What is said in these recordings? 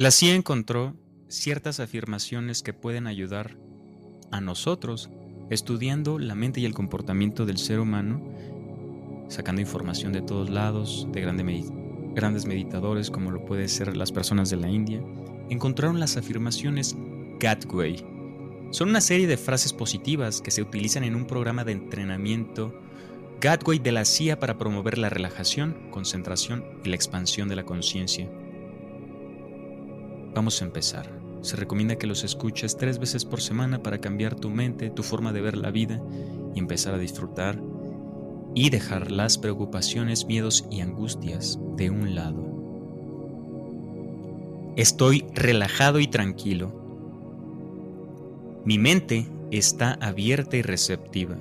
La CIA encontró ciertas afirmaciones que pueden ayudar a nosotros estudiando la mente y el comportamiento del ser humano, sacando información de todos lados, de grandes meditadores como lo pueden ser las personas de la India, encontraron las afirmaciones Gatway. Son una serie de frases positivas que se utilizan en un programa de entrenamiento Gatway de la CIA para promover la relajación, concentración y la expansión de la conciencia. Vamos a empezar. Se recomienda que los escuches tres veces por semana para cambiar tu mente, tu forma de ver la vida y empezar a disfrutar y dejar las preocupaciones, miedos y angustias de un lado. Estoy relajado y tranquilo. Mi mente está abierta y receptiva.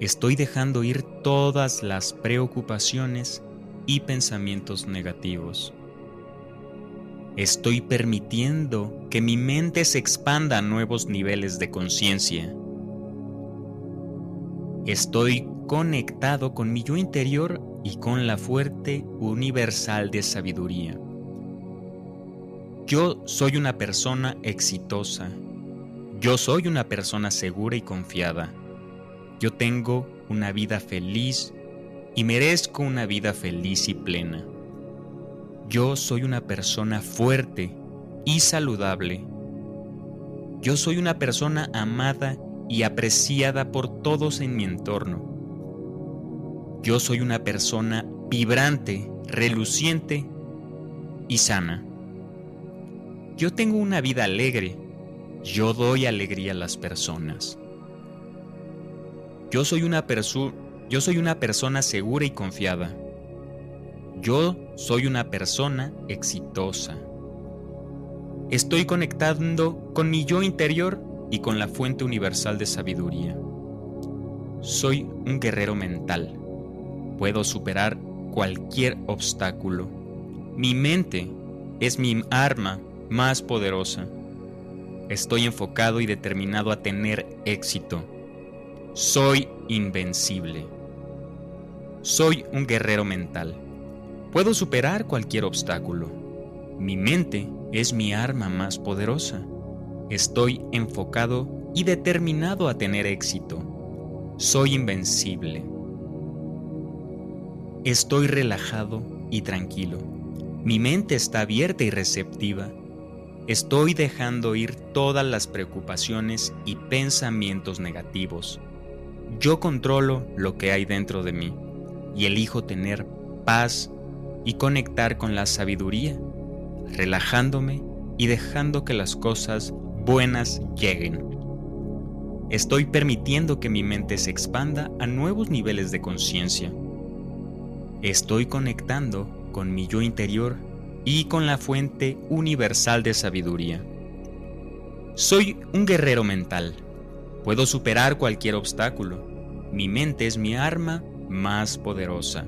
Estoy dejando ir todas las preocupaciones y pensamientos negativos. Estoy permitiendo que mi mente se expanda a nuevos niveles de conciencia. Estoy conectado con mi yo interior y con la fuerte universal de sabiduría. Yo soy una persona exitosa. Yo soy una persona segura y confiada. Yo tengo una vida feliz y merezco una vida feliz y plena. Yo soy una persona fuerte y saludable. Yo soy una persona amada y apreciada por todos en mi entorno. Yo soy una persona vibrante, reluciente y sana. Yo tengo una vida alegre. Yo doy alegría a las personas. Yo soy una, persona segura y confiada. Yo soy una persona exitosa. Estoy conectando con mi yo interior y con la fuente universal de sabiduría. Soy un guerrero mental. Puedo superar cualquier obstáculo. Mi mente es mi arma más poderosa. Estoy enfocado y determinado a tener éxito. Soy invencible. Soy un guerrero mental. Puedo superar cualquier obstáculo. Mi mente es mi arma más poderosa. Estoy enfocado y determinado a tener éxito. Soy invencible. Estoy relajado y tranquilo. Mi mente está abierta y receptiva. Estoy dejando ir todas las preocupaciones y pensamientos negativos. Yo controlo lo que hay dentro de mí y elijo tener paz y conectar con la sabiduría, relajándome y dejando que las cosas buenas lleguen. Estoy permitiendo que mi mente se expanda a nuevos niveles de conciencia. Estoy conectando con mi yo interior y con la fuente universal de sabiduría. Soy un guerrero mental. Puedo superar cualquier obstáculo. Mi mente es mi arma más poderosa.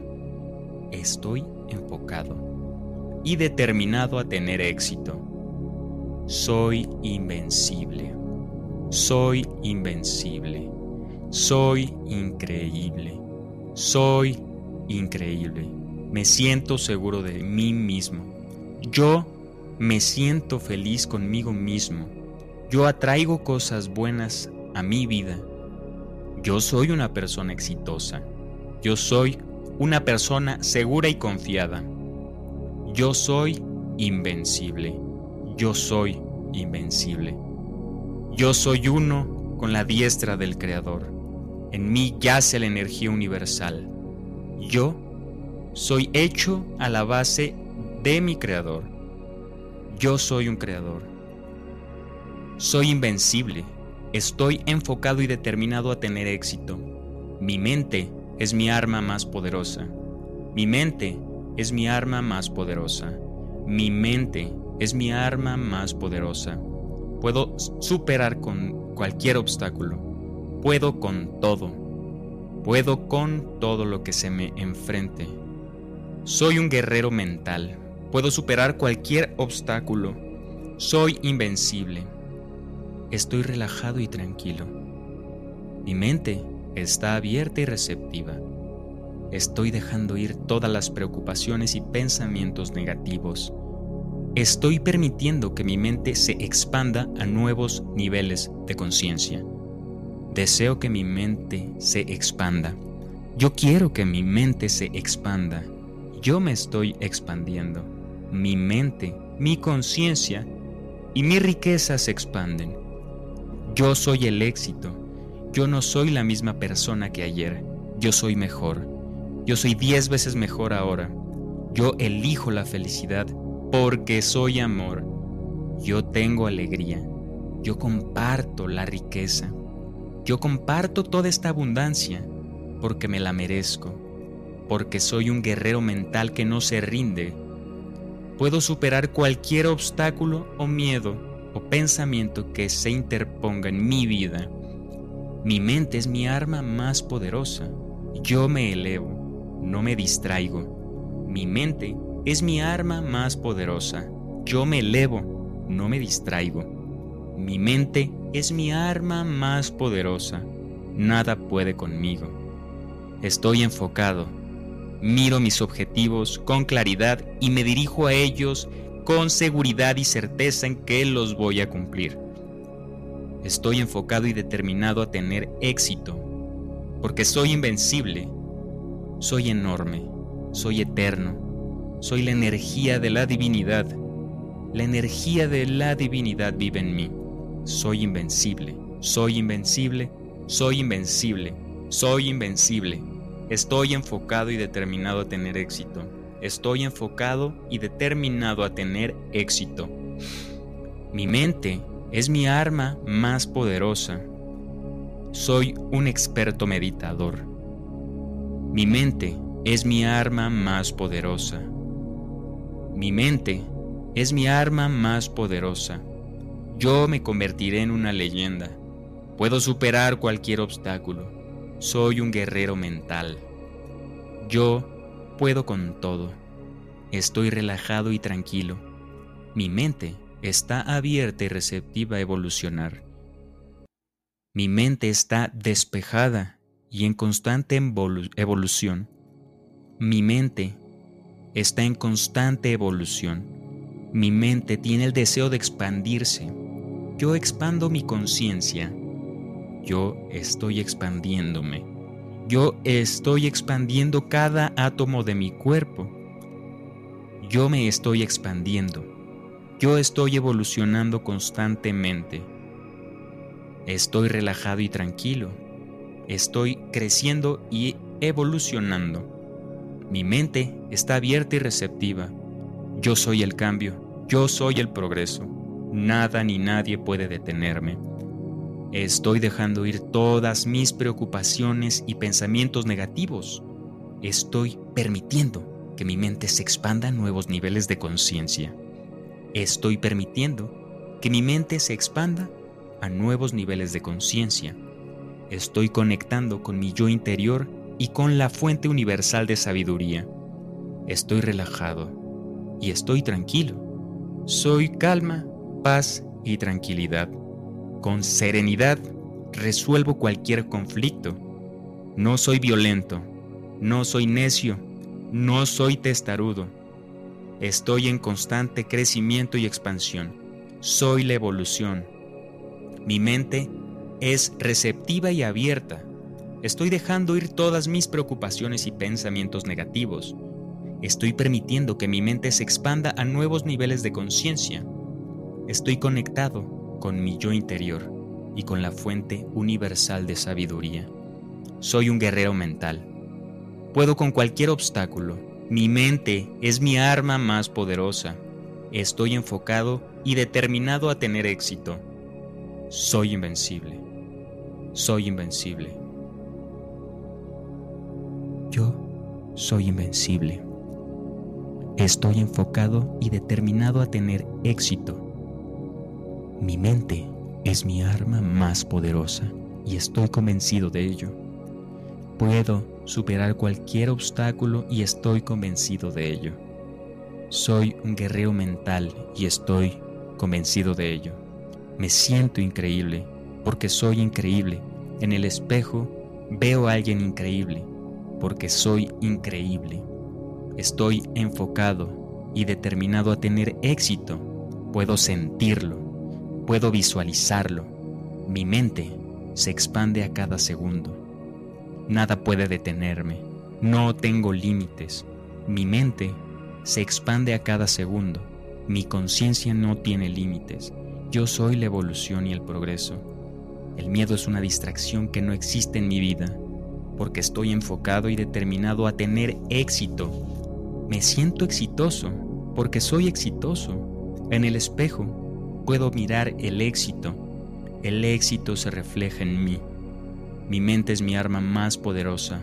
Estoy enfocado y determinado a tener éxito. Soy invencible. Soy invencible. Soy increíble. Soy increíble. Me siento seguro de mí mismo. Yo me siento feliz conmigo mismo. Yo atraigo cosas buenas a mi vida. Yo soy una persona exitosa. Yo soy una persona segura y confiada. Yo soy invencible. Yo soy invencible. Yo soy uno con la diestra del Creador. En mí yace la energía universal. Yo soy hecho a la base de mi Creador. Yo soy un Creador. Soy invencible. Estoy enfocado y determinado a tener éxito. Mi mente es mi arma más poderosa. Mi mente es mi arma más poderosa. Mi mente es mi arma más poderosa. Puedo superar con cualquier obstáculo. Puedo con todo. Puedo con todo lo que se me enfrente. Soy un guerrero mental. Puedo superar cualquier obstáculo. Soy invencible. Estoy relajado y tranquilo. Mi mente está abierta y receptiva. Estoy dejando ir todas las preocupaciones y pensamientos negativos. estoy permitiendo que mi mente se expanda a nuevos niveles de conciencia. Deseo que mi mente se expanda. Yo quiero que mi mente se expanda. Yo me estoy expandiendo. Mi mente, mi conciencia y mi riqueza se expanden. Yo soy el éxito. Yo no soy la misma persona que ayer. Yo soy mejor. Yo soy diez veces mejor ahora. Yo elijo la felicidad porque soy amor. Yo tengo alegría. Yo comparto la riqueza. Yo comparto toda esta abundancia porque me la merezco, porque soy un guerrero mental que no se rinde. Puedo superar cualquier obstáculo o miedo o pensamiento que se interponga en mi vida. Mi mente es mi arma más poderosa. Yo me elevo, no me distraigo. Mi mente es mi arma más poderosa. Yo me elevo, no me distraigo. Mi mente es mi arma más poderosa. Nada puede conmigo. Estoy enfocado. Miro mis objetivos con claridad y me dirijo a ellos con seguridad y certeza en que los voy a cumplir. Estoy enfocado y determinado a tener éxito, porque soy invencible, soy enorme, soy eterno, soy la energía de la divinidad. La energía de la divinidad vive en mí. Soy invencible, soy invencible, soy invencible, soy invencible. Estoy enfocado y determinado a tener éxito. Estoy enfocado y determinado a tener éxito. Mi mente es mi arma más poderosa. Soy un experto meditador. Mi mente es mi arma más poderosa. Mi mente es mi arma más poderosa. Yo me convertiré en una leyenda. Puedo superar cualquier obstáculo. Soy un guerrero mental. Yo puedo con todo. Estoy relajado y tranquilo. Mi mente está abierta y receptiva a evolucionar. Mi mente está despejada y en constante evolución. Mi mente está en constante evolución. Mi mente tiene el deseo de expandirse. Yo expando mi conciencia. Yo estoy expandiéndome. Yo estoy expandiendo cada átomo de mi cuerpo. Yo me estoy expandiendo. Yo estoy evolucionando constantemente. Estoy relajado y tranquilo. Estoy creciendo y evolucionando. Mi mente está abierta y receptiva. Yo soy el cambio. Yo soy el progreso. Nada ni nadie puede detenerme. Estoy dejando ir todas mis preocupaciones y pensamientos negativos. Estoy permitiendo que mi mente se expanda a nuevos niveles de conciencia. Estoy permitiendo que mi mente se expanda a nuevos niveles de conciencia. Estoy conectando con mi yo interior y con la fuente universal de sabiduría. Estoy relajado y estoy tranquilo. Soy calma, paz y tranquilidad. Con serenidad resuelvo cualquier conflicto. No soy violento, no soy necio, no soy testarudo Estoy en constante crecimiento y expansión. Soy la evolución. Mi mente es receptiva y abierta. Estoy dejando ir todas mis preocupaciones y pensamientos negativos. Estoy permitiendo que mi mente se expanda a nuevos niveles de conciencia. Estoy conectado con mi yo interior y con la fuente universal de sabiduría. Soy un guerrero mental. Puedo con cualquier obstáculo mi mente es mi arma más poderosa. Estoy enfocado y determinado a tener éxito. Soy invencible. Soy invencible. Yo soy invencible. Estoy enfocado y determinado a tener éxito. Mi mente es mi arma más poderosa y estoy convencido de ello. Puedo superar cualquier obstáculo y estoy convencido de ello. Soy un guerrero mental y estoy convencido de ello. Me siento increíble porque soy increíble. En el espejo veo a alguien increíble porque soy increíble. Estoy enfocado y determinado a tener éxito. Puedo sentirlo, puedo visualizarlo. Mi mente se expande a cada segundo. Nada puede detenerme. No tengo límites. Mi mente se expande a cada segundo. Mi conciencia no tiene límites. Yo soy la evolución y el progreso. El miedo es una distracción que no existe en mi vida, porque estoy enfocado y determinado a tener éxito. Me siento exitoso, porque soy exitoso. En el espejo puedo mirar el éxito. El éxito se refleja en mí. Mi mente es mi arma más poderosa.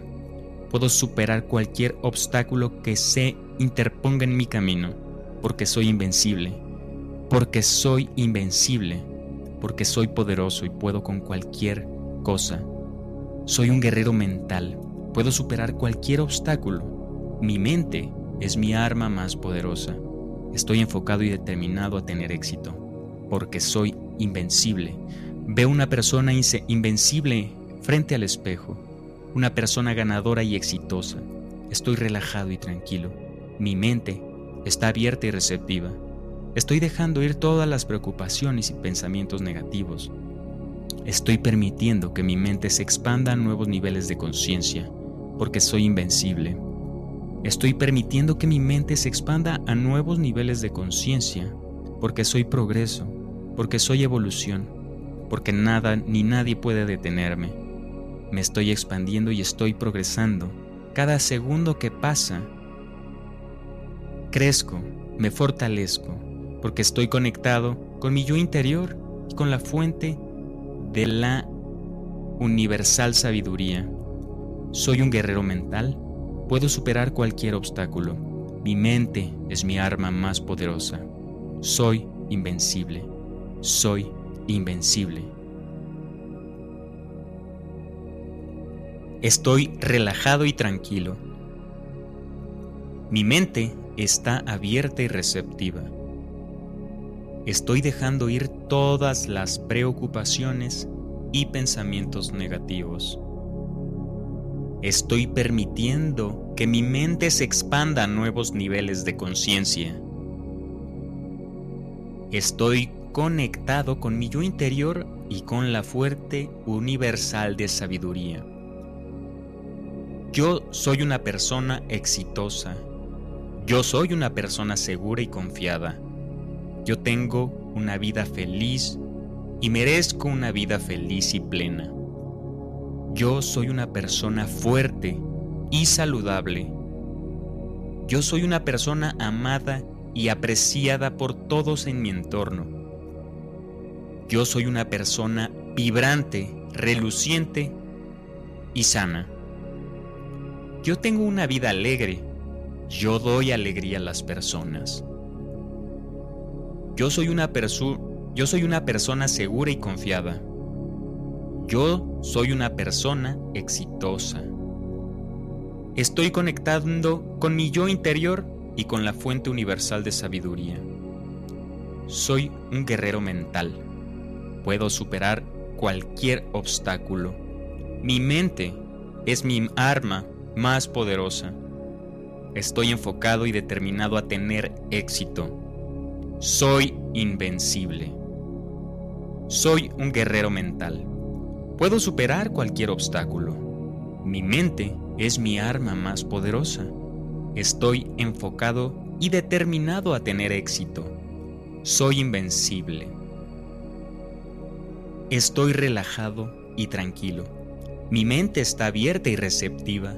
Puedo superar cualquier obstáculo que se interponga en mi camino, porque soy invencible porque soy invencible, porque soy poderoso y puedo con cualquier cosa. Soy un guerrero mental, puedo superar cualquier obstáculo. Mi mente es mi arma más poderosa. Estoy enfocado y determinado a tener éxito, porque soy invencible. Veo una persona invencible frente al espejo, una persona ganadora y exitosa. Estoy relajado y tranquilo. Mi mente está abierta y receptiva. Estoy dejando ir todas las preocupaciones y pensamientos negativos. Estoy permitiendo que mi mente se expanda a nuevos niveles de conciencia, porque soy invencible. Estoy permitiendo que mi mente se expanda a nuevos niveles de conciencia, porque soy progreso, porque soy evolución, porque nada ni nadie puede detenerme. Me estoy expandiendo y estoy progresando. Cada segundo que pasa, crezco, me fortalezco, porque estoy conectado con mi yo interior y con la fuente de la universal sabiduría. Soy un guerrero mental, puedo superar cualquier obstáculo. Mi mente es mi arma más poderosa. Soy invencible. Soy invencible. Estoy relajado y tranquilo. Mi mente está abierta y receptiva. Estoy dejando ir todas las preocupaciones y pensamientos negativos. Estoy permitiendo que mi mente se expanda a nuevos niveles de conciencia. Estoy conectado con mi yo interior y con la fuerte universal de sabiduría. Yo soy una persona exitosa. Yo soy una persona segura y confiada. Yo tengo una vida feliz y merezco una vida feliz y plena. Yo soy una persona fuerte y saludable. Yo soy una persona amada y apreciada por todos en mi entorno. Yo soy una persona vibrante, reluciente y sana. Yo tengo una vida alegre. Yo doy alegría a las personas. Yo soy una yo soy una persona segura y confiada. Yo soy una persona exitosa. Estoy conectando con mi yo interior y con la fuente universal de sabiduría. Soy un guerrero mental. Puedo superar cualquier obstáculo. Mi mente es mi arma más poderosa. Estoy enfocado y determinado a tener éxito. Soy invencible. Soy un guerrero mental. Puedo superar cualquier obstáculo. Mi mente es mi arma más poderosa. Estoy enfocado y determinado a tener éxito. Soy invencible. Estoy relajado y tranquilo. Mi mente está abierta y receptiva.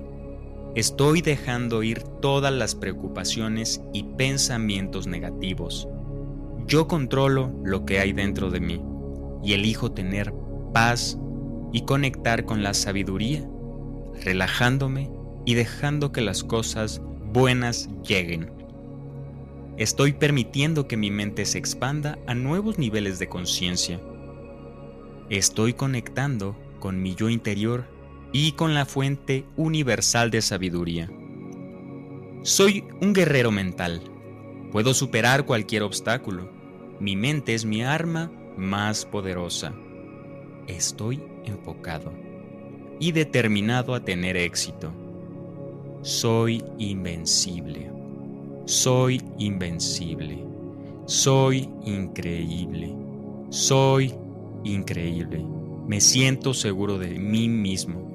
Estoy dejando ir todas las preocupaciones y pensamientos negativos. Yo controlo lo que hay dentro de mí y elijo tener paz y conectar con la sabiduría, relajándome y dejando que las cosas buenas lleguen. Estoy permitiendo que mi mente se expanda a nuevos niveles de conciencia. Estoy conectando con mi yo interior y con la fuente universal de sabiduría. Soy un guerrero mental. Puedo superar cualquier obstáculo mi mente es mi arma más poderosa. Estoy enfocado y determinado a tener éxito. Soy invencible. Soy invencible. Soy increíble. Soy increíble. Me siento seguro de mí mismo.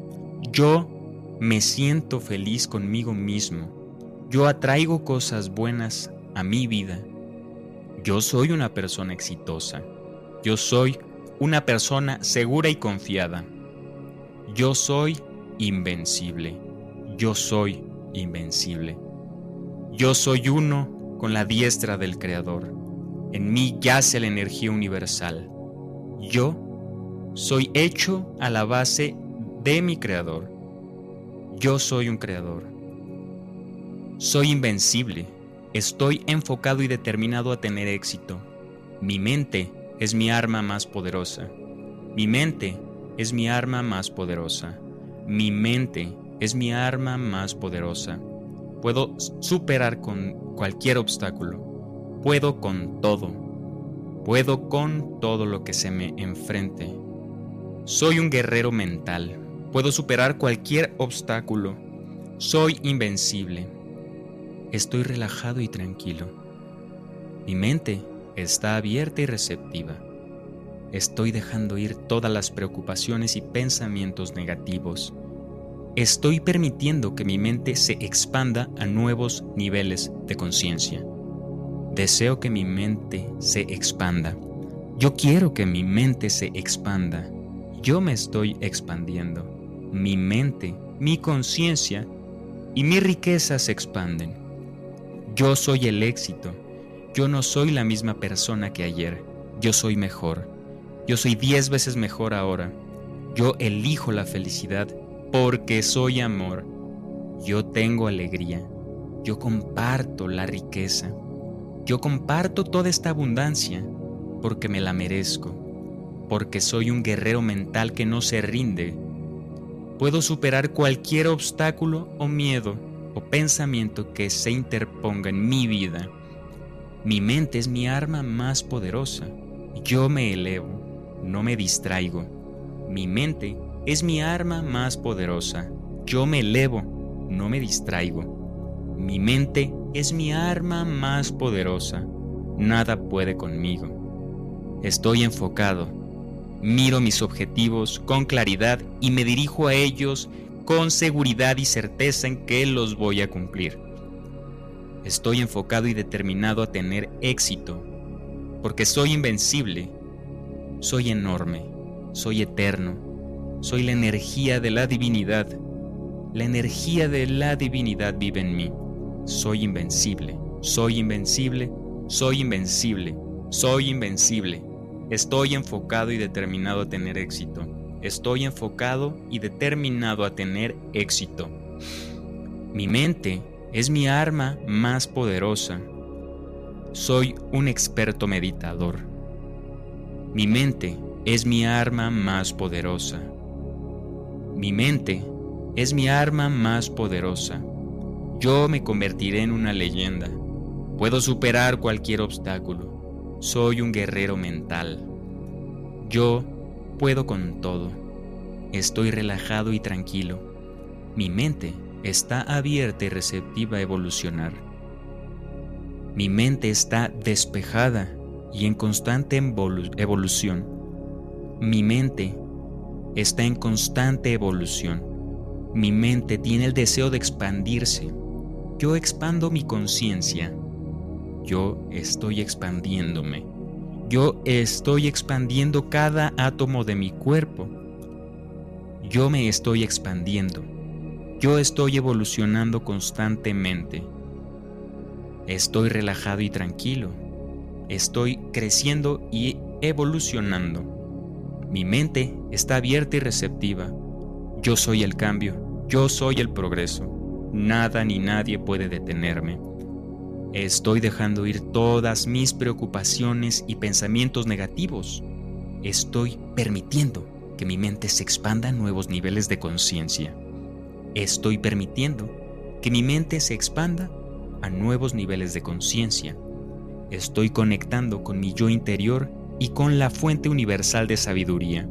Yo me siento feliz conmigo mismo. Yo atraigo cosas buenas a mi vida. Yo soy una persona exitosa. Yo soy una persona segura y confiada. Yo soy invencible. Yo soy invencible. Yo soy uno con la diestra del Creador. En mí yace la energía universal. Yo soy hecho a la base de mi Creador. Yo soy un Creador. Soy invencible. Estoy enfocado y determinado a tener éxito. Mi mente es mi arma más poderosa. Mi mente es mi arma más poderosa. Mi mente es mi arma más poderosa. Puedo superar con cualquier obstáculo. Puedo con todo. Puedo con todo lo que se me enfrente. Soy un guerrero mental. Puedo superar cualquier obstáculo. Soy invencible. Estoy relajado y tranquilo. Mi mente está abierta y receptiva. Estoy dejando ir todas las preocupaciones y pensamientos negativos. Estoy permitiendo que mi mente se expanda a nuevos niveles de conciencia. Deseo que mi mente se expanda. Yo quiero que mi mente se expanda. Yo me estoy expandiendo. Mi mente, mi conciencia y mi riqueza se expanden. Yo soy el éxito yo no soy la misma persona que ayer, yo soy mejor. Yo soy diez veces mejor ahora. Yo elijo la felicidad porque soy amor. Yo tengo alegría. Yo comparto la riqueza. Yo comparto toda esta abundancia porque me la merezco. Porque soy un guerrero mental que no se rinde. Puedo superar cualquier obstáculo o miedo o pensamiento que se interponga en mi vida mi mente es mi arma más poderosa. Yo me elevo, no me distraigo. Mi mente es mi arma más poderosa. Yo me elevo, no me distraigo. Mi mente es mi arma más poderosa. Nada puede conmigo. Estoy enfocado. Miro mis objetivos con claridad y me dirijo a ellos con seguridad y certeza en que los voy a cumplir. Estoy enfocado y determinado a tener éxito, porque soy invencible, soy enorme, soy eterno, soy la energía de la divinidad. La energía de la divinidad vive en mí. Soy invencible, soy invencible, soy invencible, soy invencible. Estoy enfocado y determinado a tener éxito. Estoy enfocado y determinado a tener éxito. Mi mente es mi arma más poderosa. Soy un experto meditador. Mi mente es mi arma más poderosa. Mi mente es mi arma más poderosa. Yo me convertiré en una leyenda. Puedo superar cualquier obstáculo. Soy un guerrero mental. Yo puedo con todo. Estoy relajado y tranquilo. Mi mente está abierta y receptiva a evolucionar. Mi mente está despejada y en constante evolución. Mi mente está en constante evolución. Mi mente tiene el deseo de expandirse. Yo expando mi conciencia. Yo estoy expandiéndome. Yo estoy expandiendo cada átomo de mi cuerpo. Yo me estoy expandiendo. Yo estoy evolucionando constantemente. Estoy relajado y tranquilo. Estoy creciendo y evolucionando. Mi mente está abierta y receptiva. Yo soy el cambio. Yo soy el progreso. Nada ni nadie puede detenerme. Estoy dejando ir todas mis preocupaciones y pensamientos negativos. Estoy permitiendo que mi mente se expanda a nuevos niveles de conciencia. Estoy permitiendo que mi mente se expanda a nuevos niveles de conciencia. Estoy conectando con mi yo interior y con la fuente universal de sabiduría.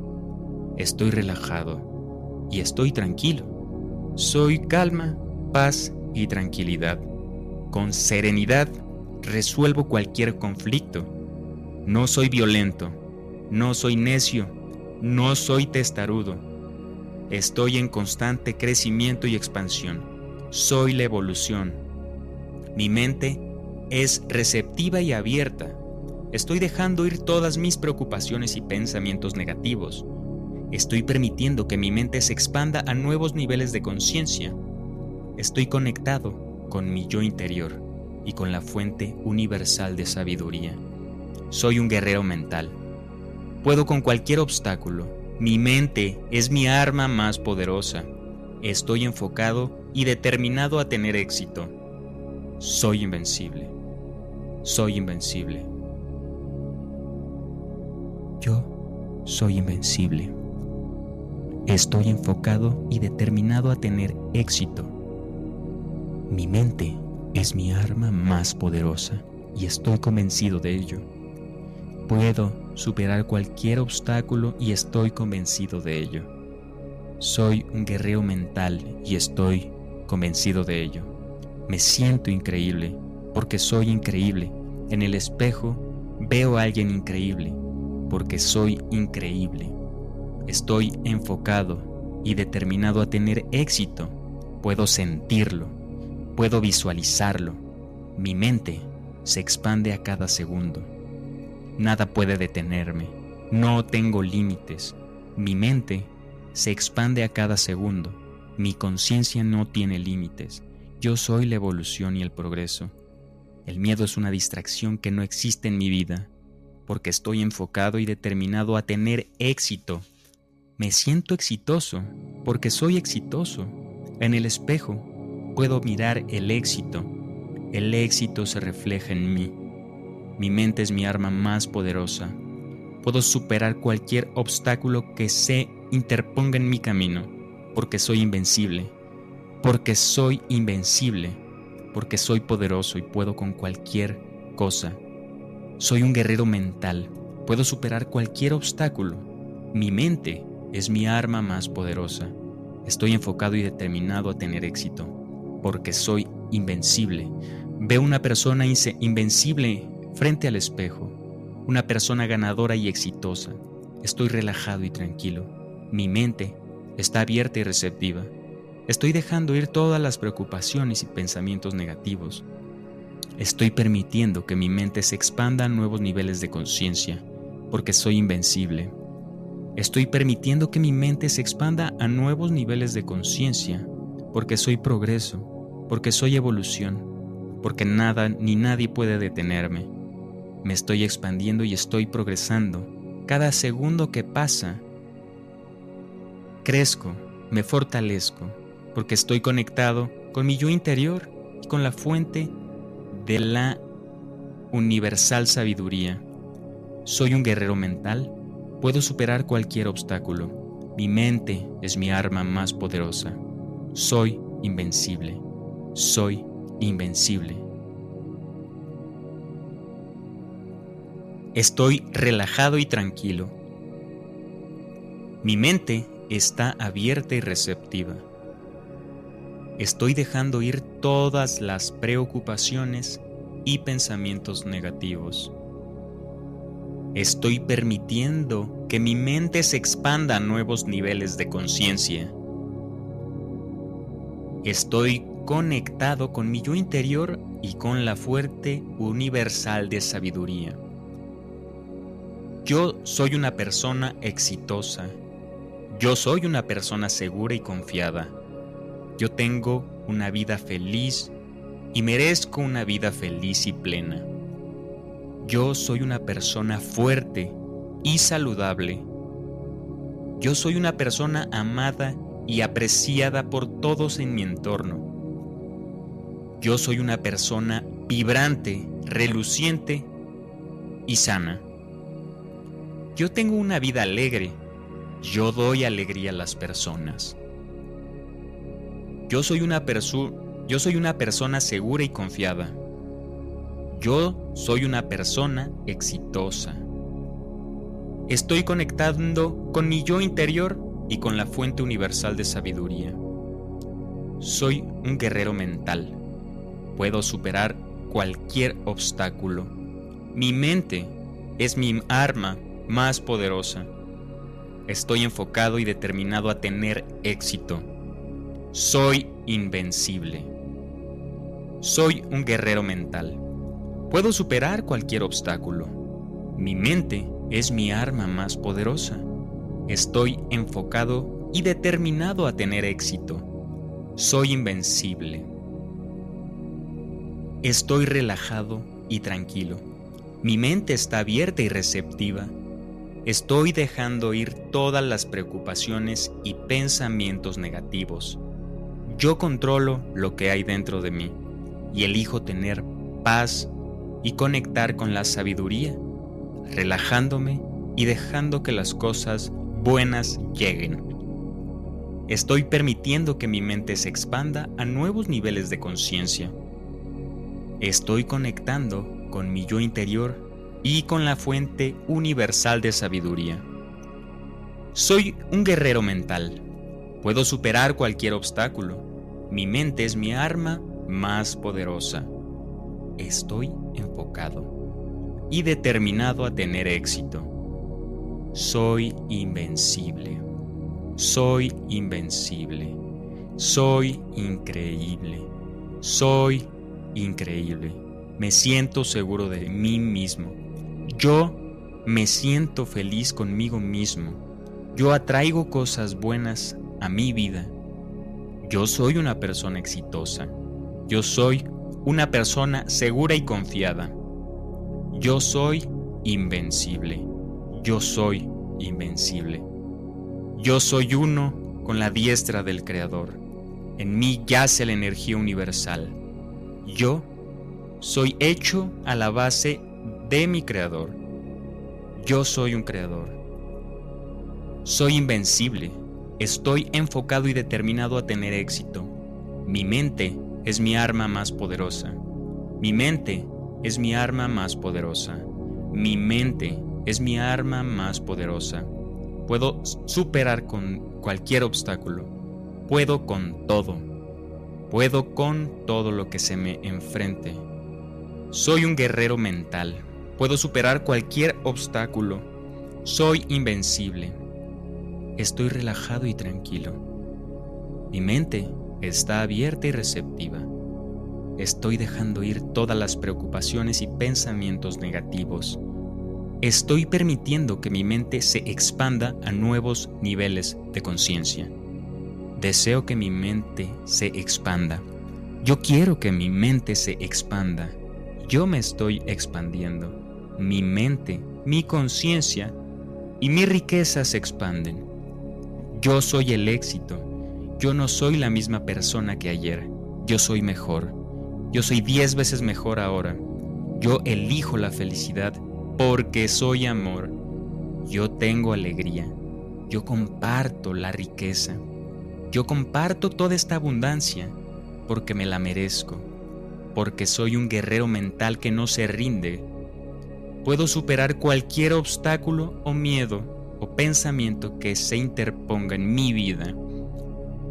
Estoy relajado y estoy tranquilo. Soy calma, paz y tranquilidad. Con serenidad resuelvo cualquier conflicto. No soy violento, no soy necio, no soy testarudo. Estoy en constante crecimiento y expansión. Soy la evolución. Mi mente es receptiva y abierta. Estoy dejando ir todas mis preocupaciones y pensamientos negativos. Estoy permitiendo que mi mente se expanda a nuevos niveles de conciencia. Estoy conectado con mi yo interior y con la fuente universal de sabiduría. Soy un guerrero mental. Puedo con cualquier obstáculo. Mi mente es mi arma más poderosa. Estoy enfocado y determinado a tener éxito. Soy invencible. Soy invencible. Yo soy invencible. Estoy enfocado y determinado a tener éxito. Mi mente es mi arma más poderosa y estoy convencido de ello. Puedo superar cualquier obstáculo y estoy convencido de ello. Soy un guerrero mental y estoy convencido de ello. Me siento increíble porque soy increíble. En el espejo veo a alguien increíble porque soy increíble. Estoy enfocado y determinado a tener éxito. Puedo sentirlo, puedo visualizarlo. Mi mente se expande a cada segundo. Nada puede detenerme. No tengo límites. Mi mente se expande a cada segundo. Mi conciencia no tiene límites. Yo soy la evolución y el progreso. El miedo es una distracción que no existe en mi vida, porque estoy enfocado y determinado a tener éxito. Me siento exitoso, porque soy exitoso. En el espejo puedo mirar el éxito. El éxito se refleja en mí. Mi mente es mi arma más poderosa. Puedo superar cualquier obstáculo que se interponga en mi camino, porque soy invencible. Porque soy invencible. Porque soy poderoso y puedo con cualquier cosa. Soy un guerrero mental. Puedo superar cualquier obstáculo. Mi mente es mi arma más poderosa. Estoy enfocado y determinado a tener éxito, porque soy invencible. Veo una persona invencible frente al espejo, una persona ganadora y exitosa. Estoy relajado y tranquilo. Mi mente está abierta y receptiva. Estoy dejando ir todas las preocupaciones y pensamientos negativos. Estoy permitiendo que mi mente se expanda a nuevos niveles de conciencia, porque soy invencible. Estoy permitiendo que mi mente se expanda a nuevos niveles de conciencia, porque soy progreso, porque soy evolución, porque nada ni nadie puede detenerme. Me estoy expandiendo y estoy progresando. Cada segundo que pasa, crezco, me fortalezco, porque estoy conectado con mi yo interior y con la fuente de la universal sabiduría. Soy un guerrero mental, puedo superar cualquier obstáculo. Mi mente es mi arma más poderosa. Soy invencible. Soy invencible. Estoy relajado y tranquilo. Mi mente está abierta y receptiva. Estoy dejando ir todas las preocupaciones y pensamientos negativos. Estoy permitiendo que mi mente se expanda a nuevos niveles de conciencia. Estoy conectado con mi yo interior y con la fuerte universal de sabiduría. Yo soy una persona exitosa. Yo soy una persona segura y confiada. Yo tengo una vida feliz y merezco una vida feliz y plena. Yo soy una persona fuerte y saludable. Yo soy una persona amada y apreciada por todos en mi entorno. Yo soy una persona vibrante, reluciente y sana. Yo tengo una vida alegre. Yo doy alegría a las personas. Yo soy una yo soy una persona segura y confiada. Yo soy una persona exitosa. Estoy conectando con mi yo interior y con la fuente universal de sabiduría. Soy un guerrero mental. Puedo superar cualquier obstáculo. Mi mente es mi arma más poderosa. Estoy enfocado y determinado a tener éxito. Soy invencible. Soy un guerrero mental. Puedo superar cualquier obstáculo. Mi mente es mi arma más poderosa. Estoy enfocado y determinado a tener éxito. Soy invencible. Estoy relajado y tranquilo. Mi mente está abierta y receptiva. Estoy dejando ir todas las preocupaciones y pensamientos negativos. Yo controlo lo que hay dentro de mí y elijo tener paz y conectar con la sabiduría, relajándome y dejando que las cosas buenas lleguen. Estoy permitiendo que mi mente se expanda a nuevos niveles de conciencia Estoy conectando con mi yo interior y con la fuente universal de sabiduría. Soy un guerrero mental. Puedo superar cualquier obstáculo. Mi mente es mi arma más poderosa. Estoy enfocado y determinado a tener éxito. Soy invencible. Soy invencible. Soy increíble. Soy increíble. Me siento seguro de mí mismo. Yo me siento feliz conmigo mismo. Yo atraigo cosas buenas a mi vida. Yo soy una persona exitosa. Yo soy una persona segura y confiada. Yo soy invencible. Yo soy invencible. Yo soy uno con la diestra del Creador. En mí yace la energía universal. Yo soy hecho a la base de mi creador. Yo soy un creador. Soy invencible. Estoy enfocado y determinado a tener éxito. Mi mente es mi arma más poderosa. Mi mente es mi arma más poderosa. Mi mente es mi arma más poderosa. Puedo superar con cualquier obstáculo. Puedo con todo. Puedo con todo lo que se me enfrente. Soy un guerrero mental. Puedo superar cualquier obstáculo. Soy invencible. Estoy relajado y tranquilo. Mi mente está abierta y receptiva. Estoy dejando ir todas las preocupaciones y pensamientos negativos. Estoy permitiendo que mi mente se expanda a nuevos niveles de conciencia. Deseo que mi mente se expanda. Yo quiero que mi mente se expanda. Yo me estoy expandiendo. Mi mente, mi conciencia y mi riqueza se expanden. Yo soy el éxito. Yo no soy la misma persona que ayer. Yo soy mejor. Yo soy diez veces mejor ahora. Yo elijo la felicidad porque soy amor. Yo tengo alegría. Yo comparto la riqueza. Yo comparto toda esta abundancia porque me la merezco, porque soy un guerrero mental que no se rinde. Puedo superar cualquier obstáculo o miedo o pensamiento que se interponga en mi vida.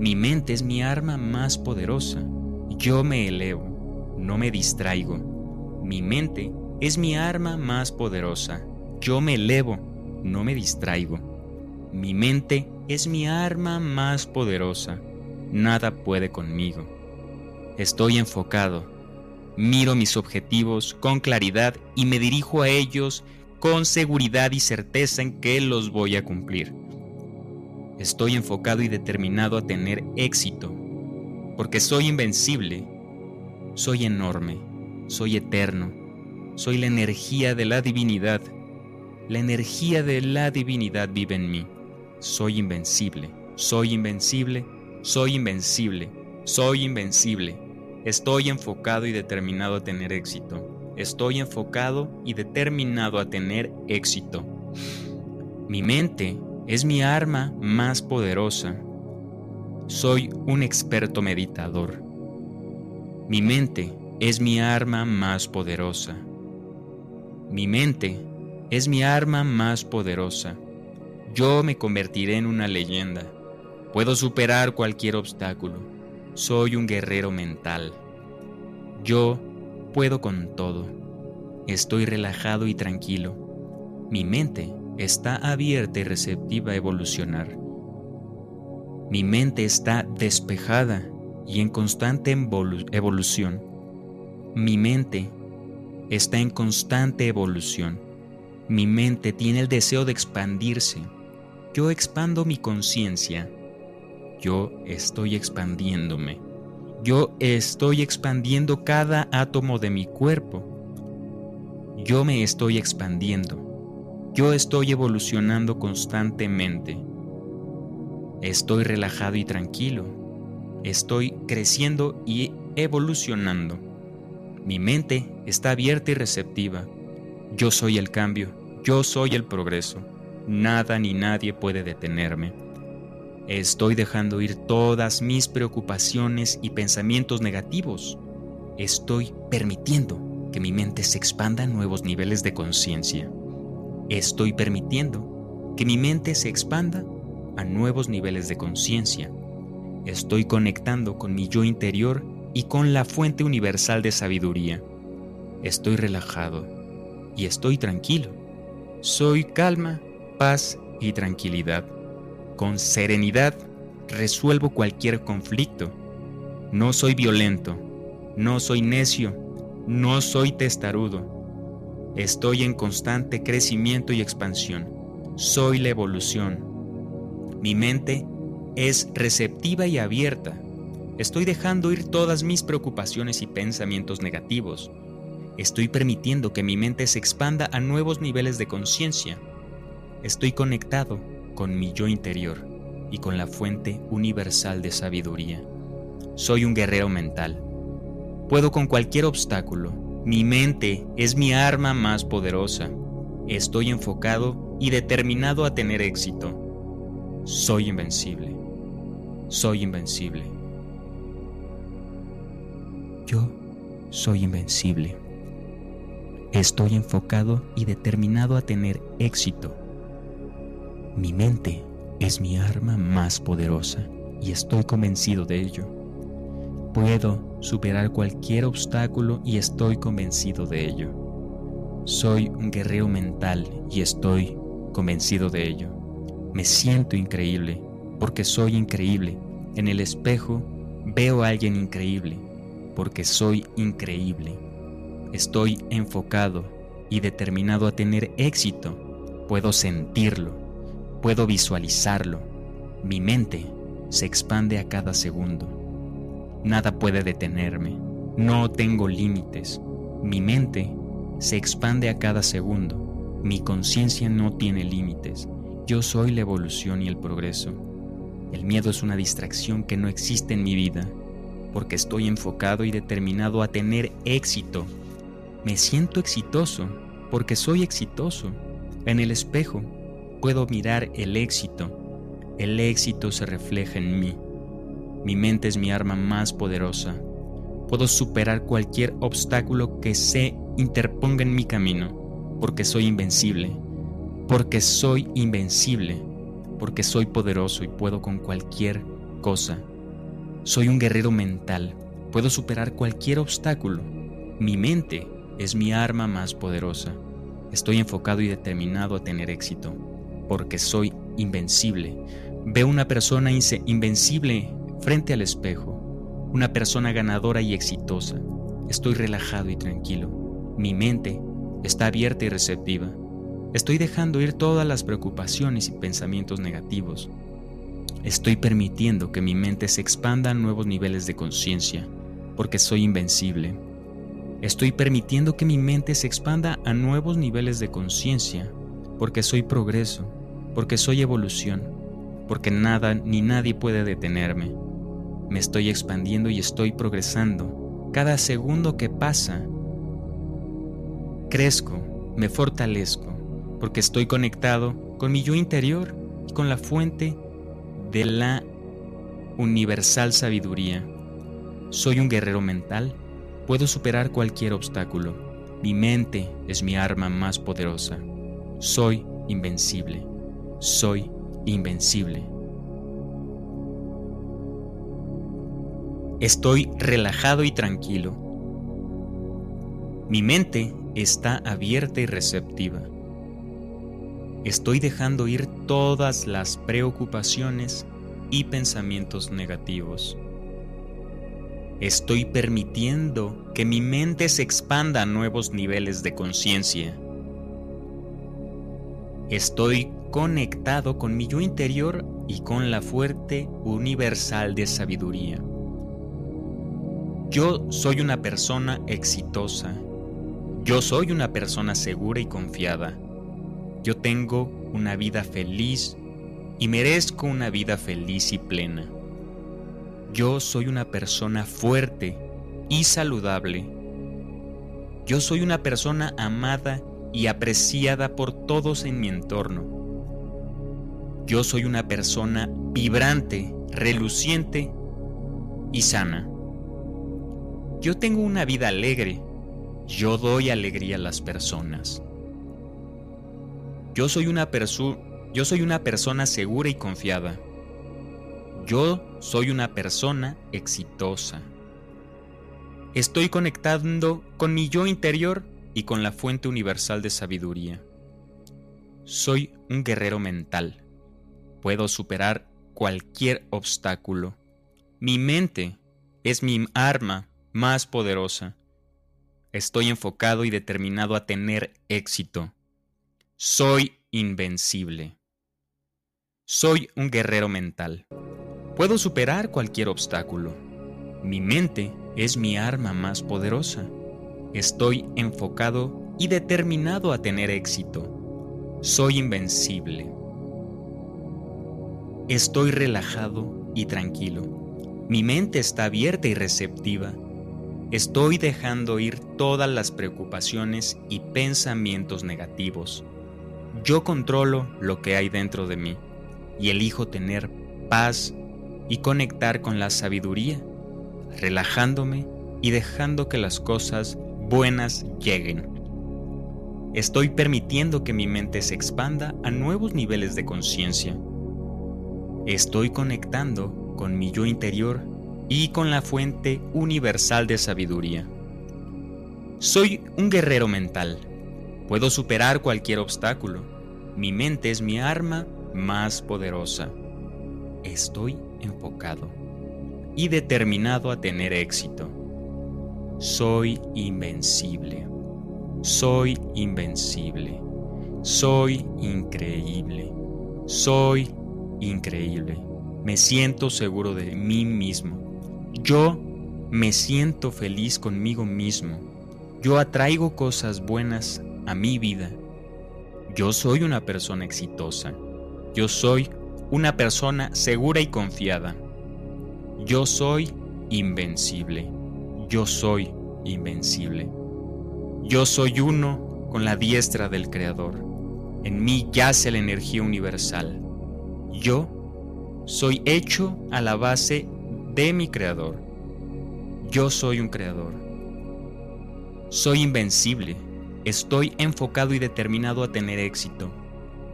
Mi mente es mi arma más poderosa. Yo me elevo, no me distraigo. Mi mente es mi arma más poderosa. Yo me elevo, no me distraigo. Mi mente es mi arma más poderosa. Nada puede conmigo. Estoy enfocado. Miro mis objetivos con claridad y me dirijo a ellos con seguridad y certeza en que los voy a cumplir. Estoy enfocado y determinado a tener éxito, porque soy invencible, soy enorme, soy eterno, soy la energía de la divinidad. La energía de la divinidad vive en mí soy invencible, soy invencible, soy invencible, soy invencible. Estoy enfocado y determinado a tener éxito. Estoy enfocado y determinado a tener éxito. Mi mente es mi arma más poderosa. Soy un experto meditador. Mi mente es mi arma más poderosa. Mi mente es mi arma más poderosa. Yo me convertiré en una leyenda. Puedo superar cualquier obstáculo. Soy un guerrero mental. Yo puedo con todo. Estoy relajado y tranquilo. Mi mente está abierta y receptiva a evolucionar. Mi mente está despejada y en constante evolución. Mi mente está en constante evolución. Mi mente tiene el deseo de expandirse. Yo expando mi conciencia. Yo estoy expandiéndome. Yo estoy expandiendo cada átomo de mi cuerpo. Yo me estoy expandiendo. Yo estoy evolucionando constantemente. Estoy relajado y tranquilo. Estoy creciendo y evolucionando. Mi mente está abierta y receptiva. Yo soy el cambio. Yo soy el progreso. Nada ni nadie puede detenerme. Estoy dejando ir todas mis preocupaciones y pensamientos negativos. Estoy permitiendo que mi mente se expanda a nuevos niveles de conciencia. Estoy permitiendo que mi mente se expanda a nuevos niveles de conciencia. Estoy conectando con mi yo interior y con la fuente universal de sabiduría. Estoy relajado y estoy tranquilo. Soy calma, paz y tranquilidad. Con serenidad resuelvo cualquier conflicto. No soy violento, no soy necio, no soy testarudo. Estoy en constante crecimiento y expansión. Soy la evolución. Mi mente es receptiva y abierta. Estoy dejando ir todas mis preocupaciones y pensamientos negativos. Estoy permitiendo que mi mente se expanda a nuevos niveles de conciencia. Estoy conectado con mi yo interior y con la fuente universal de sabiduría. Soy un guerrero mental. Puedo con cualquier obstáculo. Mi mente es mi arma más poderosa. Estoy enfocado y determinado a tener éxito. Soy invencible. Soy invencible. Yo soy invencible. Estoy enfocado y determinado a tener éxito. Mi mente es mi arma más poderosa y estoy convencido de ello. Puedo superar cualquier obstáculo y estoy convencido de ello. Soy un guerrero mental y estoy convencido de ello. Me siento increíble porque soy increíble. En el espejo veo a alguien increíble porque soy increíble. Estoy enfocado y determinado a tener éxito. Puedo sentirlo Puedo visualizarlo. Mi mente se expande a cada segundo. Nada puede detenerme. No tengo límites. Mi mente se expande a cada segundo. Mi conciencia no tiene límites. Yo soy la evolución y el progreso. El miedo es una distracción que no existe en mi vida, porque estoy enfocado y determinado a tener éxito. Me siento exitoso porque soy exitoso. En el espejo puedo mirar el éxito. El éxito se refleja en mí. Mi mente es mi arma más poderosa. Puedo superar cualquier obstáculo que se interponga en mi camino, porque soy invencible, porque soy invencible, porque soy poderoso y puedo con cualquier cosa. Soy un guerrero mental, puedo superar cualquier obstáculo. Mi mente es mi arma más poderosa. Estoy enfocado y determinado a tener éxito porque soy invencible. Veo una persona invencible frente al espejo, una persona ganadora y exitosa. Estoy relajado y tranquilo. Mi mente está abierta y receptiva. Estoy dejando ir todas las preocupaciones y pensamientos negativos. Estoy permitiendo que mi mente se expanda a nuevos niveles de conciencia, porque soy invencible. Estoy permitiendo que mi mente se expanda a nuevos niveles de conciencia, porque soy progreso porque soy evolución, porque nada ni nadie puede detenerme. Me estoy expandiendo y estoy progresando. Cada segundo que pasa, crezco, me fortalezco, porque estoy conectado con mi yo interior y con la fuente de la universal sabiduría. Soy un guerrero mental, puedo superar cualquier obstáculo. Mi mente es mi arma más poderosa. Soy invencible soy invencible. Estoy relajado y tranquilo. Mi mente está abierta y receptiva. Estoy dejando ir todas las preocupaciones y pensamientos negativos. Estoy permitiendo que mi mente se expanda a nuevos niveles de conciencia. Estoy conectado con mi yo interior y con la fuerte universal de sabiduría. Yo soy una persona exitosa. Yo soy una persona segura y confiada. Yo tengo una vida feliz y merezco una vida feliz y plena. Yo soy una persona fuerte y saludable. Yo soy una persona amada y apreciada por todos en mi entorno. Yo soy una persona vibrante, reluciente y sana. Yo tengo una vida alegre. Yo doy alegría a las personas. Yo soy una yo soy una persona segura y confiada. Yo soy una persona exitosa. Estoy conectando con mi yo interior y con la fuente universal de sabiduría. Soy un guerrero mental. Puedo superar cualquier obstáculo. Mi mente es mi arma más poderosa. Estoy enfocado y determinado a tener éxito. Soy invencible. Soy un guerrero mental. Puedo superar cualquier obstáculo. Mi mente es mi arma más poderosa. Estoy enfocado y determinado a tener éxito. Soy invencible. Estoy relajado y tranquilo. Mi mente está abierta y receptiva. Estoy dejando ir todas las preocupaciones y pensamientos negativos. Yo controlo lo que hay dentro de mí y elijo tener paz y conectar con la sabiduría, relajándome y dejando que las cosas buenas lleguen. Estoy permitiendo que mi mente se expanda a nuevos niveles de conciencia. Estoy conectando con mi yo interior y con la fuente universal de sabiduría. Soy un guerrero mental. Puedo superar cualquier obstáculo. Mi mente es mi arma más poderosa. Estoy enfocado y determinado a tener éxito. Soy invencible. Soy invencible. Soy increíble. Soy increíble. Me siento seguro de mí mismo. Yo me siento feliz conmigo mismo. Yo atraigo cosas buenas a mi vida. Yo soy una persona exitosa. Yo soy una persona segura y confiada. Yo soy invencible. Yo soy invencible. Yo soy uno con la diestra del Creador. En mí yace la energía universal. Yo soy hecho a la base de mi Creador. Yo soy un Creador. Soy invencible. Estoy enfocado y determinado a tener éxito.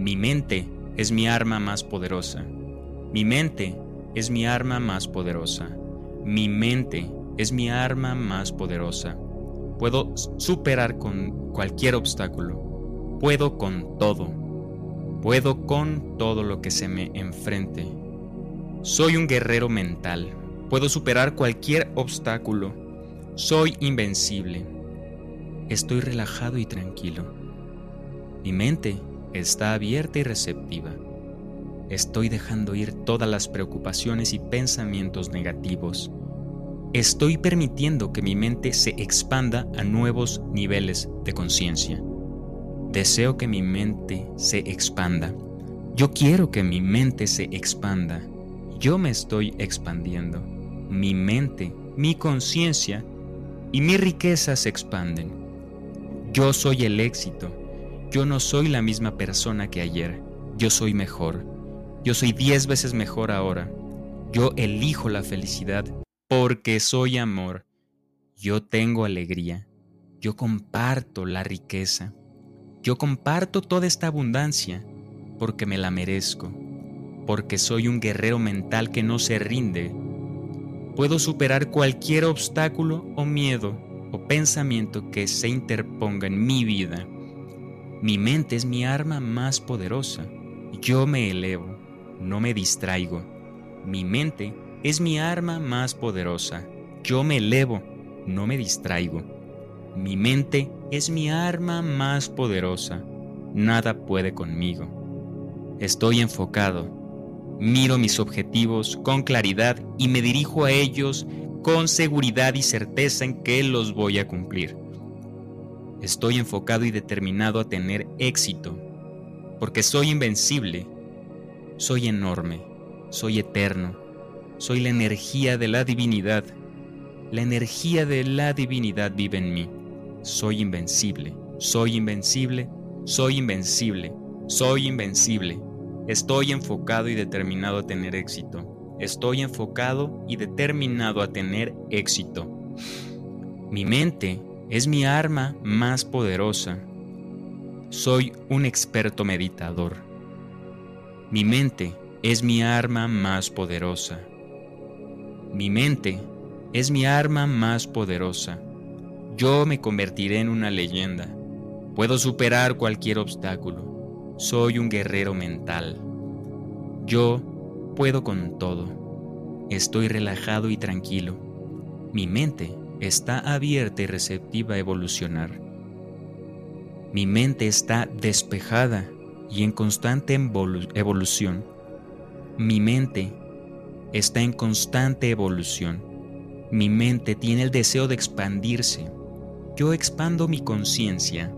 Mi mente es mi arma más poderosa. Mi mente es mi arma más poderosa. Mi mente es mi arma más poderosa. Puedo superar con cualquier obstáculo. Puedo con todo. Puedo con todo lo que se me enfrente. Soy un guerrero mental. Puedo superar cualquier obstáculo. Soy invencible. Estoy relajado y tranquilo. Mi mente está abierta y receptiva. Estoy dejando ir todas las preocupaciones y pensamientos negativos. Estoy permitiendo que mi mente se expanda a nuevos niveles de conciencia. Deseo que mi mente se expanda. Yo quiero que mi mente se expanda. Yo me estoy expandiendo. Mi mente, mi conciencia y mi riqueza se expanden. Yo soy el éxito yo no soy la misma persona que ayer, yo soy mejor. Yo soy diez veces mejor ahora. Yo elijo la felicidad porque soy amor. Yo tengo alegría. Yo comparto la riqueza. Yo comparto toda esta abundancia porque me la merezco. Porque soy un guerrero mental que no se rinde. Puedo superar cualquier obstáculo o miedo o pensamiento que se interponga en mi vida. Mi mente es mi arma más poderosa. Yo me elevo, no me distraigo. Mi mente es mi arma más poderosa. Yo me elevo, no me distraigo. Mi mente es mi arma más poderosa. Nada puede conmigo. Estoy enfocado. Miro mis objetivos con claridad y me dirijo a ellos con seguridad y certeza en que los voy a cumplir. Estoy enfocado y determinado a tener éxito, porque soy invencible, soy enorme, soy eterno, soy la energía de la divinidad. La energía de la divinidad vive en mí. Soy invencible, soy invencible, soy invencible, soy invencible. Estoy enfocado y determinado a tener éxito. Estoy enfocado y determinado a tener éxito. Mi mente es mi arma más poderosa. Soy un experto meditador. Mi mente es mi arma más poderosa. Mi mente es mi arma más poderosa. Yo me convertiré en una leyenda. Puedo superar cualquier obstáculo. Soy un guerrero mental. Yo puedo con todo. Estoy relajado y tranquilo. Mi mente está abierta y receptiva a evolucionar. Mi mente está despejada y en constante evolución. Mi mente está en constante evolución. Mi mente tiene el deseo de expandirse. Yo expando mi conciencia.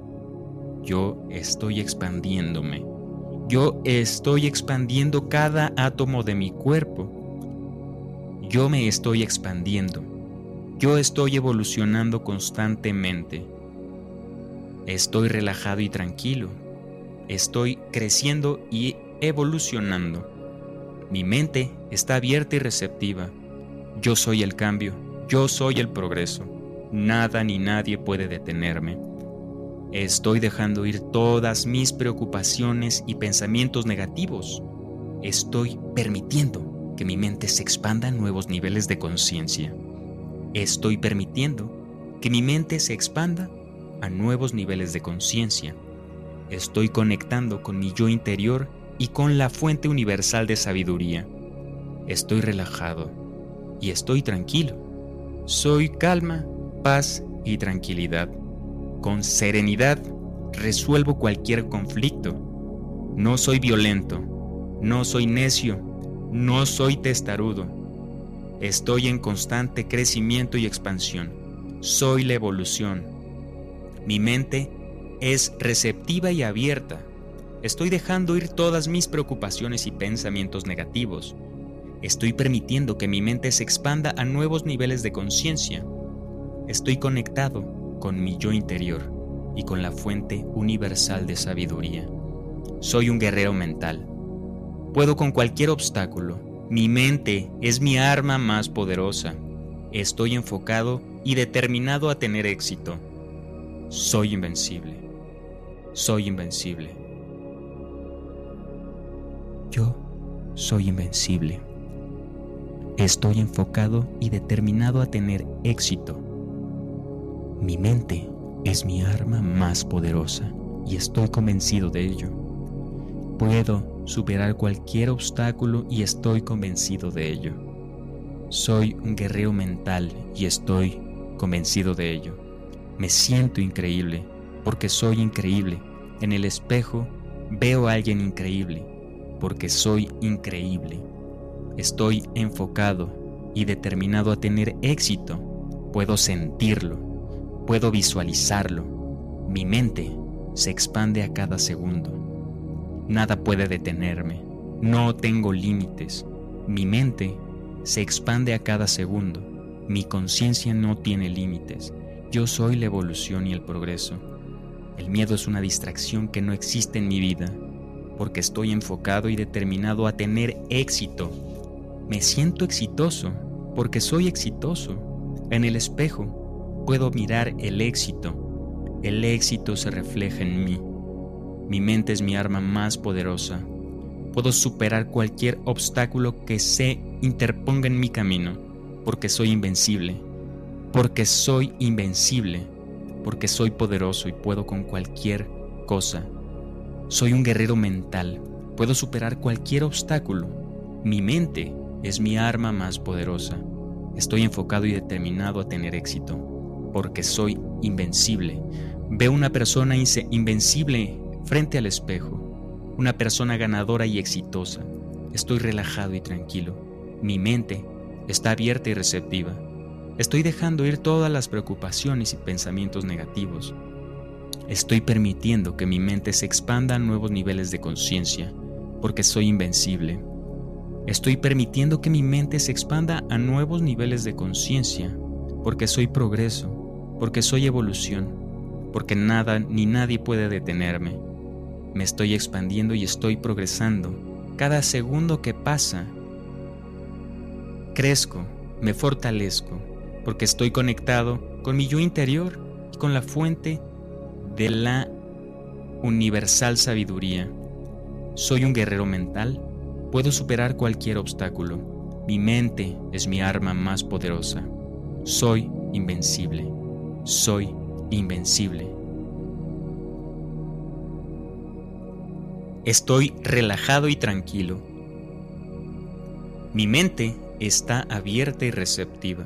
Yo estoy expandiéndome. Yo estoy expandiendo cada átomo de mi cuerpo. Yo me estoy expandiendo. Yo estoy evolucionando constantemente. Estoy relajado y tranquilo. Estoy creciendo y evolucionando. Mi mente está abierta y receptiva. Yo soy el cambio. Yo soy el progreso. Nada ni nadie puede detenerme. Estoy dejando ir todas mis preocupaciones y pensamientos negativos. Estoy permitiendo que mi mente se expanda a nuevos niveles de conciencia. Estoy permitiendo que mi mente se expanda a nuevos niveles de conciencia. Estoy conectando con mi yo interior y con la fuente universal de sabiduría. Estoy relajado y estoy tranquilo. Soy calma, paz y tranquilidad. Con serenidad resuelvo cualquier conflicto. No soy violento, no soy necio, no soy testarudo. Estoy en constante crecimiento y expansión. Soy la evolución. Mi mente es receptiva y abierta. Estoy dejando ir todas mis preocupaciones y pensamientos negativos. Estoy permitiendo que mi mente se expanda a nuevos niveles de conciencia. Estoy conectado con mi yo interior y con la fuente universal de sabiduría. Soy un guerrero mental. Puedo con cualquier obstáculo. Mi mente es mi arma más poderosa. Estoy enfocado y determinado a tener éxito. Soy invencible. Soy invencible. Yo soy invencible. Estoy enfocado y determinado a tener éxito. Mi mente es mi arma más poderosa y estoy convencido de ello. Puedo superar cualquier obstáculo y estoy convencido de ello. Soy un guerrero mental y estoy convencido de ello. Me siento increíble porque soy increíble. En el espejo veo a alguien increíble porque soy increíble. Estoy enfocado y determinado a tener éxito. Puedo sentirlo Puedo visualizarlo. Mi mente se expande a cada segundo. Nada puede detenerme. No tengo límites. Mi mente se expande a cada segundo. Mi conciencia no tiene límites. Yo soy la evolución y el progreso. El miedo es una distracción que no existe en mi vida, porque estoy enfocado y determinado a tener éxito. Me siento exitoso, porque soy exitoso. En el espejo puedo mirar el éxito. El éxito se refleja en mí. Mi mente es mi arma más poderosa. Puedo superar cualquier obstáculo que se interponga en mi camino, porque soy invencible. porque soy invencible, porque soy poderoso y puedo con cualquier cosa. Soy un guerrero mental, puedo superar cualquier obstáculo. Mi mente es mi arma más poderosa. Estoy enfocado y determinado a tener éxito, porque soy invencible. Veo una persona invencible frente al espejo, una persona ganadora y exitosa. Estoy relajado y tranquilo. Mi mente está abierta y receptiva. Estoy dejando ir todas las preocupaciones y pensamientos negativos. Estoy permitiendo que mi mente se expanda a nuevos niveles de conciencia, porque soy invencible. Estoy permitiendo que mi mente se expanda a nuevos niveles de conciencia, porque soy progreso, porque soy evolución, porque nada ni nadie puede detenerme. Me estoy expandiendo y estoy progresando. Cada segundo que pasa, crezco, me fortalezco, porque estoy conectado con mi yo interior y con la fuente de la universal sabiduría. Soy un guerrero mental Puedo superar cualquier obstáculo. Mi mente es mi arma más poderosa. Soy invencible. Soy invencible. Estoy relajado y tranquilo. Mi mente está abierta y receptiva.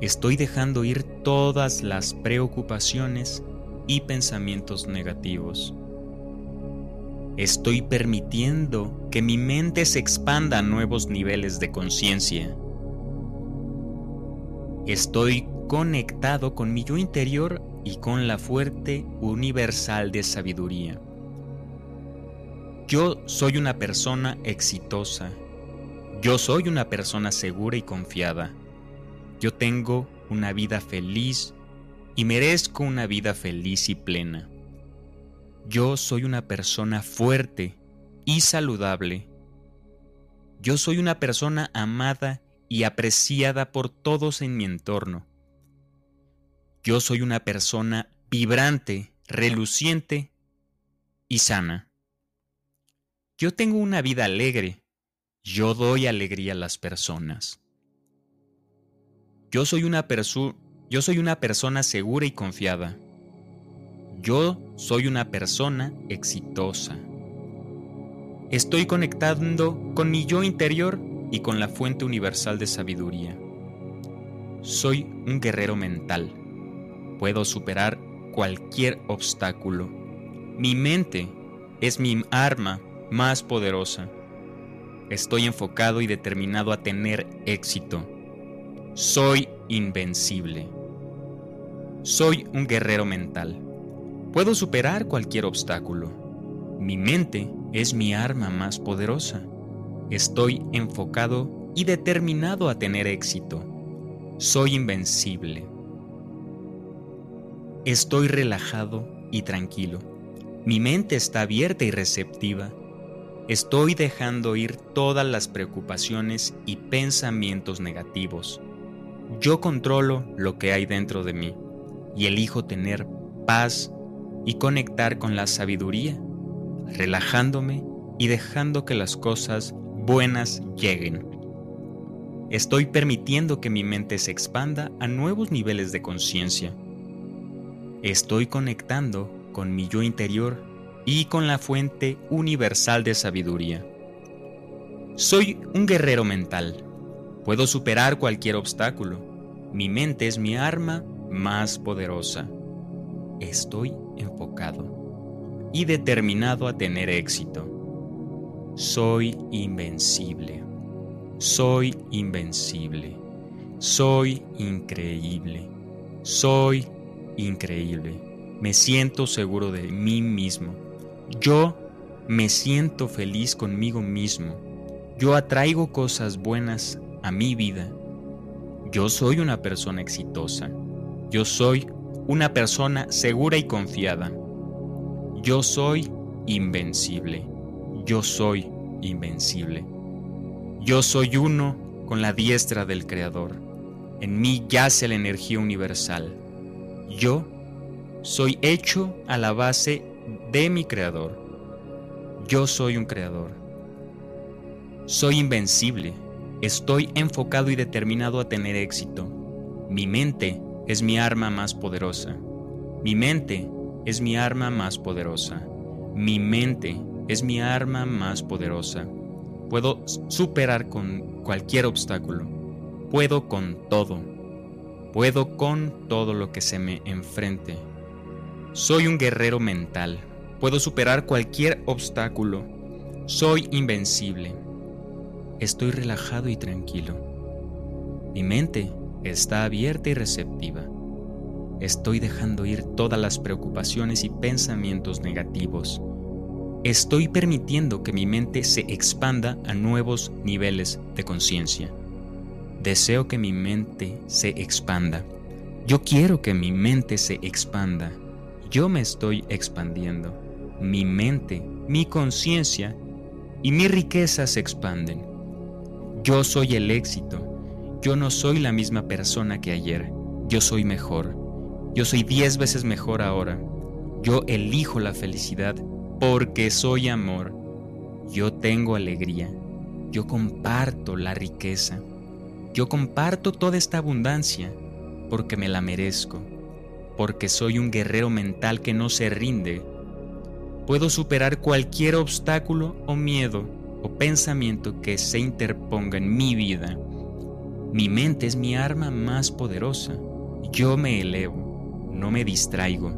Estoy dejando ir todas las preocupaciones y pensamientos negativos. Estoy permitiendo que mi mente se expanda a nuevos niveles de conciencia. Estoy conectado con mi yo interior y con la fuerte universal de sabiduría. Yo soy una persona exitosa. Yo soy una persona segura y confiada. Yo tengo una vida feliz y merezco una vida feliz y plena. Yo soy una persona fuerte y saludable. Yo soy una persona amada y apreciada por todos en mi entorno. Yo soy una persona vibrante, reluciente y sana. Yo tengo una vida alegre. Yo doy alegría a las personas. Yo soy una, persona segura y confiada. Yo soy una persona exitosa. Estoy conectando con mi yo interior y con la fuente universal de sabiduría. Soy un guerrero mental. Puedo superar cualquier obstáculo. Mi mente es mi arma más poderosa. Estoy enfocado y determinado a tener éxito. Soy invencible. Soy un guerrero mental. Puedo superar cualquier obstáculo. Mi mente es mi arma más poderosa. Estoy enfocado y determinado a tener éxito. Soy invencible. Estoy relajado y tranquilo. Mi mente está abierta y receptiva. Estoy dejando ir todas las preocupaciones y pensamientos negativos. Yo controlo lo que hay dentro de mí y elijo tener paz y conectar con la sabiduría, relajándome y dejando que las cosas buenas lleguen. Estoy permitiendo que mi mente se expanda a nuevos niveles de conciencia. Estoy conectando con mi yo interior y con la fuente universal de sabiduría. Soy un guerrero mental. Puedo superar cualquier obstáculo. Mi mente es mi arma más poderosa. Estoy enfocado y determinado a tener éxito. Soy invencible. Soy invencible. Soy increíble. Soy increíble. Me siento seguro de mí mismo. Yo me siento feliz conmigo mismo. Yo atraigo cosas buenas a mi vida. Yo soy una persona exitosa. Yo soy una persona segura y confiada. Yo soy invencible. Yo soy invencible. Yo soy uno con la diestra del Creador. En mí yace la energía universal. Yo soy hecho a la base de mi Creador. Yo soy un Creador. Soy invencible. Estoy enfocado y determinado a tener éxito. Mi mente es mi arma más poderosa. Mi mente es mi arma más poderosa. Mi mente es mi arma más poderosa. Puedo superar con cualquier obstáculo. Puedo con todo. Puedo con todo lo que se me enfrente. Soy un guerrero mental. Puedo superar cualquier obstáculo. Soy invencible. Estoy relajado y tranquilo. Mi mente está abierta y receptiva. Estoy dejando ir todas las preocupaciones y pensamientos negativos. Estoy permitiendo que mi mente se expanda a nuevos niveles de conciencia. Deseo que mi mente se expanda. Yo quiero que mi mente se expanda. Yo me estoy expandiendo. Mi mente, mi conciencia y mi riqueza se expanden. Yo soy el éxito. Yo no soy la misma persona que ayer. Yo soy mejor. Yo soy diez veces mejor ahora. Yo elijo la felicidad porque soy amor. Yo tengo alegría. Yo comparto la riqueza. Yo comparto toda esta abundancia porque me la merezco, porque soy un guerrero mental que no se rinde. Puedo superar cualquier obstáculo o miedo o pensamiento que se interponga en mi vida. Mi mente es mi arma más poderosa. Yo me elevo, no me distraigo.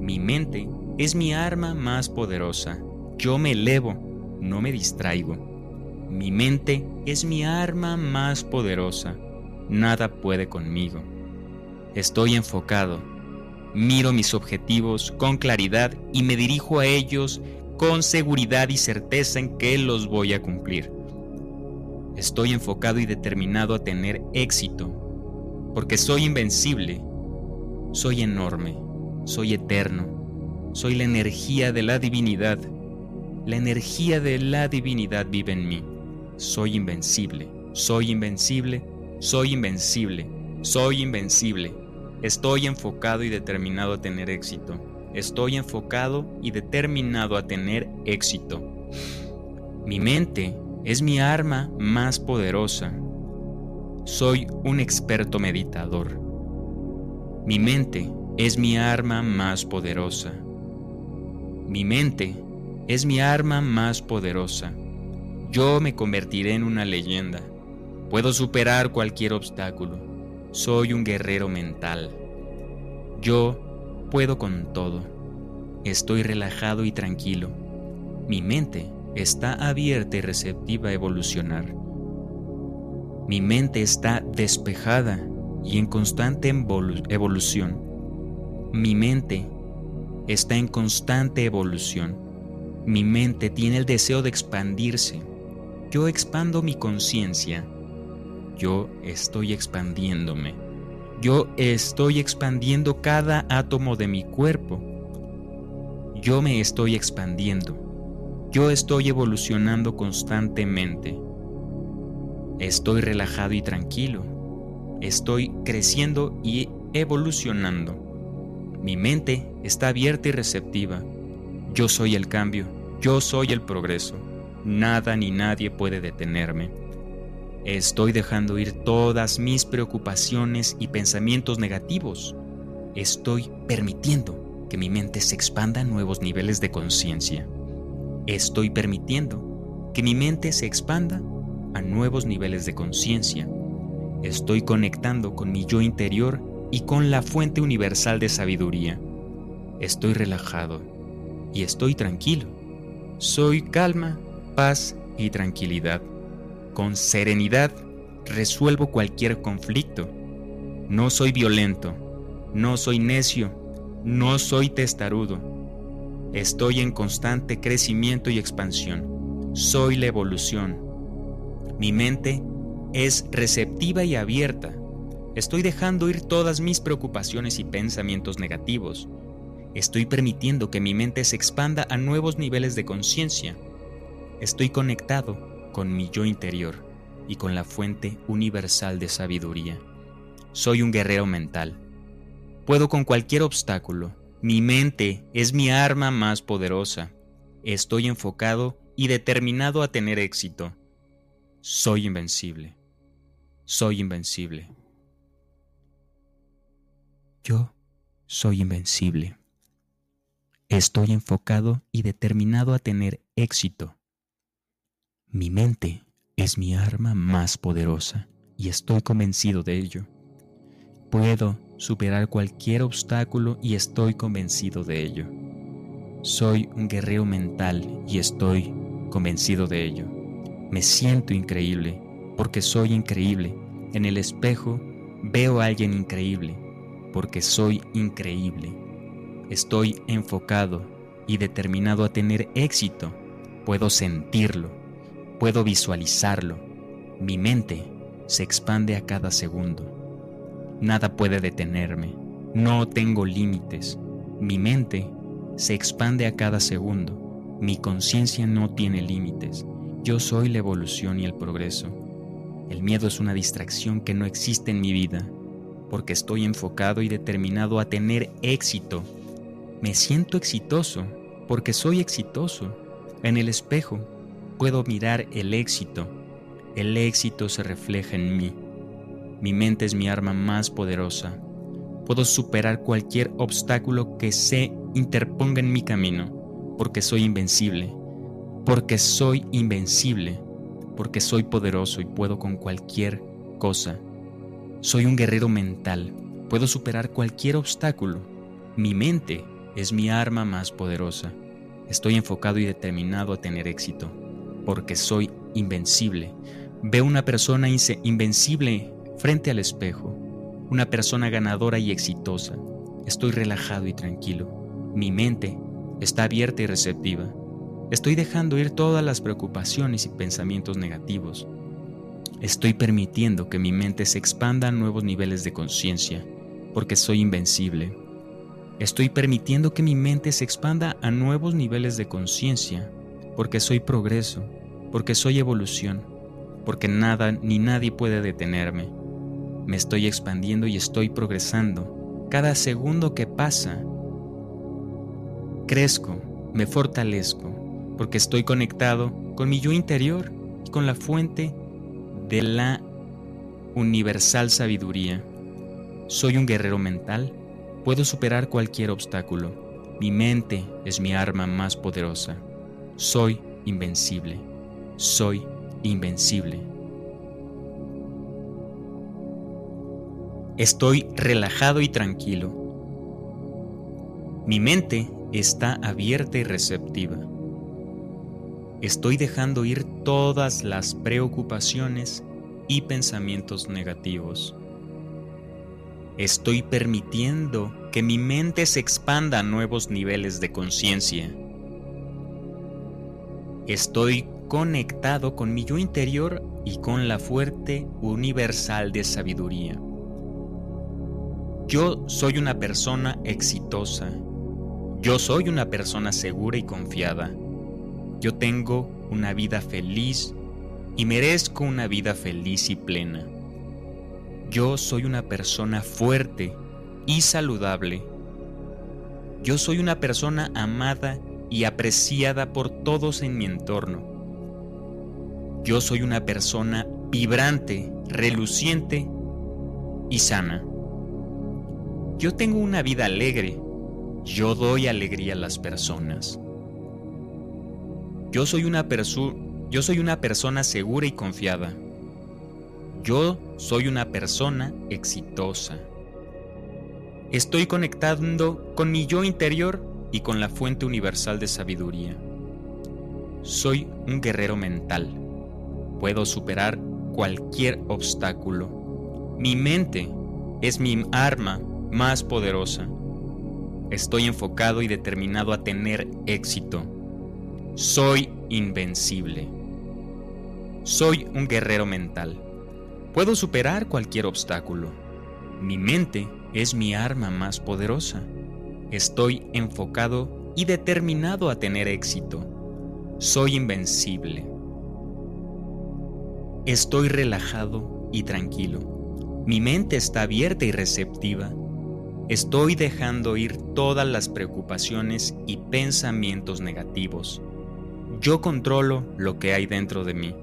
Mi mente es mi arma más poderosa. Yo me elevo, no me distraigo. Mi mente es mi arma más poderosa. Nada puede conmigo. Estoy enfocado. Miro mis objetivos con claridad y me dirijo a ellos con seguridad y certeza en que los voy a cumplir. Estoy enfocado y determinado a tener éxito, porque soy invencible, soy enorme, soy eterno, soy la energía de la divinidad. La energía de la divinidad vive en mí. Soy invencible, soy invencible, soy invencible, soy invencible. Estoy enfocado y determinado a tener éxito. Estoy enfocado y determinado a tener éxito. Mi mente es mi arma más poderosa. Soy un experto meditador. Mi mente es mi arma más poderosa. Mi mente es mi arma más poderosa. Yo me convertiré en una leyenda. Puedo superar cualquier obstáculo. Soy un guerrero mental. Yo puedo con todo. Estoy relajado y tranquilo. Mi mente está abierta y receptiva a evolucionar. Mi mente está despejada y en constante evolución. Mi mente está en constante evolución. Mi mente tiene el deseo de expandirse. Yo expando mi conciencia. Yo estoy expandiéndome. Yo estoy expandiendo cada átomo de mi cuerpo. Yo me estoy expandiendo. Yo estoy evolucionando constantemente. Estoy relajado y tranquilo. Estoy creciendo y evolucionando. Mi mente está abierta y receptiva. Yo soy el cambio, yo soy el progreso. Nada ni nadie puede detenerme. Estoy dejando ir todas mis preocupaciones y pensamientos negativos. Estoy permitiendo que mi mente se expanda a nuevos niveles de conciencia. Estoy permitiendo que mi mente se expanda a nuevos niveles de conciencia. Estoy conectando con mi yo interior y con la fuente universal de sabiduría. Estoy relajado y estoy tranquilo. Soy calma, paz y tranquilidad. Con serenidad resuelvo cualquier conflicto. No soy violento, no soy necio, no soy testarudo. Estoy en constante crecimiento y expansión. Soy la evolución. Mi mente es receptiva y abierta Estoy dejando ir todas mis preocupaciones y pensamientos negativos. Estoy permitiendo que mi mente se expanda a nuevos niveles de conciencia. Estoy conectado con mi yo interior y con la fuente universal de sabiduría. Soy un guerrero mental. Puedo con cualquier obstáculo. Mi mente es mi arma más poderosa. Estoy enfocado y determinado a tener éxito. Soy invencible. Soy invencible. Yo soy invencible. Estoy enfocado y determinado a tener éxito. Mi mente es mi arma más poderosa y estoy convencido de ello. Puedo superar cualquier obstáculo y estoy convencido de ello. Soy un guerrero mental y estoy convencido de ello. Me siento increíble porque soy increíble. En el espejo veo a alguien increíble porque soy increíble. Estoy enfocado y determinado a tener éxito. Puedo sentirlo, puedo visualizarlo. Mi mente se expande a cada segundo. Nada puede detenerme. No tengo límites. Mi mente se expande a cada segundo. Mi conciencia no tiene límites. Yo soy la evolución y el progreso. El miedo es una distracción que no existe en mi vida, porque estoy enfocado y determinado a tener éxito. Me siento exitoso porque soy exitoso. En el espejo puedo mirar el éxito. El éxito se refleja en mí. Mi mente es mi arma más poderosa. Puedo superar cualquier obstáculo que se interponga en mi camino, porque soy invencible, porque soy invencible, porque soy poderoso y puedo con cualquier cosa. Soy un guerrero mental, puedo superar cualquier obstáculo. Mi mente es mi arma más poderosa. Estoy enfocado y determinado a tener éxito, porque soy invencible. Veo una persona invencible frente al espejo, una persona ganadora y exitosa. Estoy relajado y tranquilo. Mi mente está abierta y receptiva. Estoy dejando ir todas las preocupaciones y pensamientos negativos. Estoy permitiendo que mi mente se expanda a nuevos niveles de conciencia, porque soy invencible. Estoy permitiendo que mi mente se expanda a nuevos niveles de conciencia, porque soy progreso, porque soy evolución, porque nada ni nadie puede detenerme. Me estoy expandiendo y estoy progresando. Cada segundo que pasa, crezco, me fortalezco, porque estoy conectado con mi yo interior y con la fuente de la universal sabiduría. Soy un guerrero mental, puedo superar cualquier obstáculo. Mi mente es mi arma más poderosa. Soy invencible. Soy invencible. Estoy relajado y tranquilo. Mi mente está abierta y receptiva. Estoy dejando ir todas las preocupaciones y pensamientos negativos. Estoy permitiendo que mi mente se expanda a nuevos niveles de conciencia. Estoy conectado con mi yo interior y con la fuerte universal de sabiduría. Yo soy una persona exitosa. Yo soy una persona segura y confiada. Yo tengo una vida feliz y merezco una vida feliz y plena. Yo soy una persona fuerte y saludable. Yo soy una persona amada y apreciada por todos en mi entorno. Yo soy una persona vibrante, reluciente y sana. Yo tengo una vida alegre. Yo doy alegría a las personas. Yo soy una yo soy una persona segura y confiada. Yo soy una persona exitosa. Estoy conectando con mi yo interior y con la fuente universal de sabiduría. Soy un guerrero mental. Puedo superar cualquier obstáculo. Mi mente es mi arma más poderosa. Estoy enfocado y determinado a tener éxito. Soy invencible. Soy un guerrero mental. Puedo superar cualquier obstáculo. Mi mente es mi arma más poderosa. Estoy enfocado y determinado a tener éxito. Soy invencible. Estoy relajado y tranquilo. Mi mente está abierta y receptiva Estoy dejando ir todas las preocupaciones y pensamientos negativos. Yo controlo lo que hay dentro de mí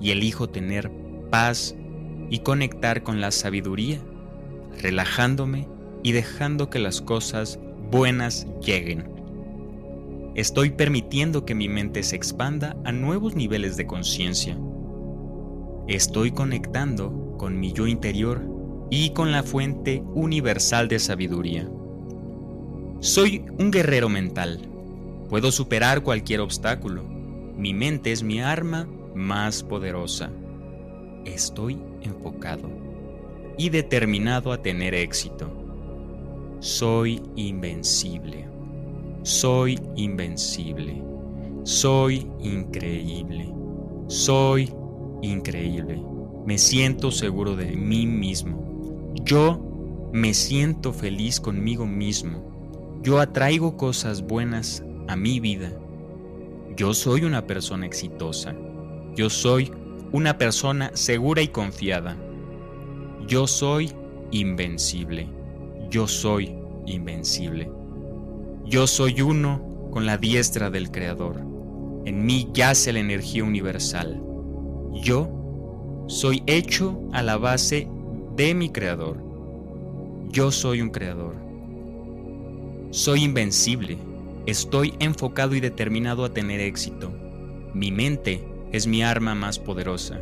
y elijo tener paz y conectar con la sabiduría, relajándome y dejando que las cosas buenas lleguen. Estoy permitiendo que mi mente se expanda a nuevos niveles de conciencia. Estoy conectando con mi yo interior y con la fuente universal de sabiduría. Soy un guerrero mental. Puedo superar cualquier obstáculo. Mi mente es mi arma más poderosa. Estoy enfocado y determinado a tener éxito. Soy invencible. Soy invencible. Soy increíble. Soy increíble. Me siento seguro de mí mismo. Yo me siento feliz conmigo mismo. Yo atraigo cosas buenas a mi vida. Yo soy una persona exitosa. Yo soy una persona segura y confiada. Yo soy invencible. Yo soy invencible. Yo soy uno con la diestra del Creador. En mí yace la energía universal. Yo soy hecho a la base de mi Creador. Yo soy un Creador. Soy invencible. Estoy enfocado y determinado a tener éxito. Mi mente es mi arma más poderosa.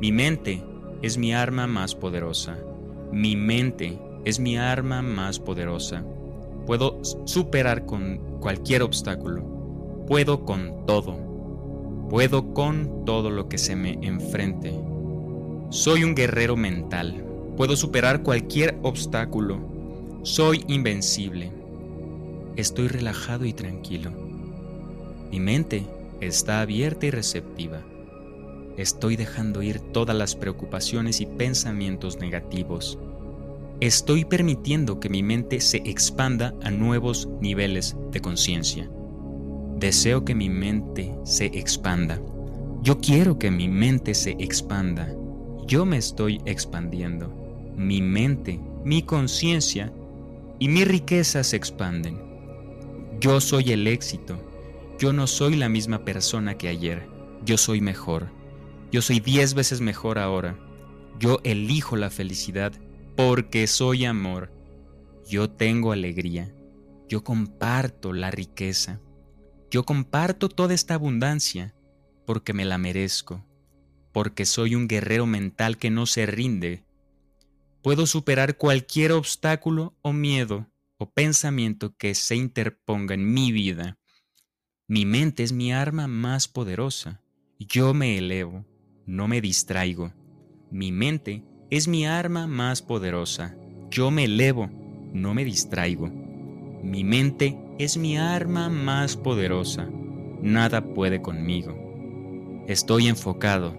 Mi mente es mi arma más poderosa. Mi mente es mi arma más poderosa. Puedo superar con cualquier obstáculo. Puedo con todo. Puedo con todo lo que se me enfrente. Soy un guerrero mental. Puedo superar cualquier obstáculo. Soy invencible. Estoy relajado y tranquilo. Mi mente está abierta y receptiva. Estoy dejando ir todas las preocupaciones y pensamientos negativos. Estoy permitiendo que mi mente se expanda a nuevos niveles de conciencia. Deseo que mi mente se expanda. Yo quiero que mi mente se expanda. Yo me estoy expandiendo. Mi mente, mi conciencia y mi riqueza se expanden. Yo soy el éxito. Yo no soy la misma persona que ayer. Yo soy mejor. Yo soy diez veces mejor ahora. Yo elijo la felicidad porque soy amor. Yo tengo alegría. Yo comparto la riqueza. Yo comparto toda esta abundancia porque me la merezco, porque soy un guerrero mental que no se rinde. Puedo superar cualquier obstáculo o miedo o pensamiento que se interponga en mi vida. Mi mente es mi arma más poderosa. Yo me elevo no me distraigo. Mi mente es mi arma más poderosa. Yo me elevo, no me distraigo. Mi mente es mi arma más poderosa. Nada puede conmigo. Estoy enfocado.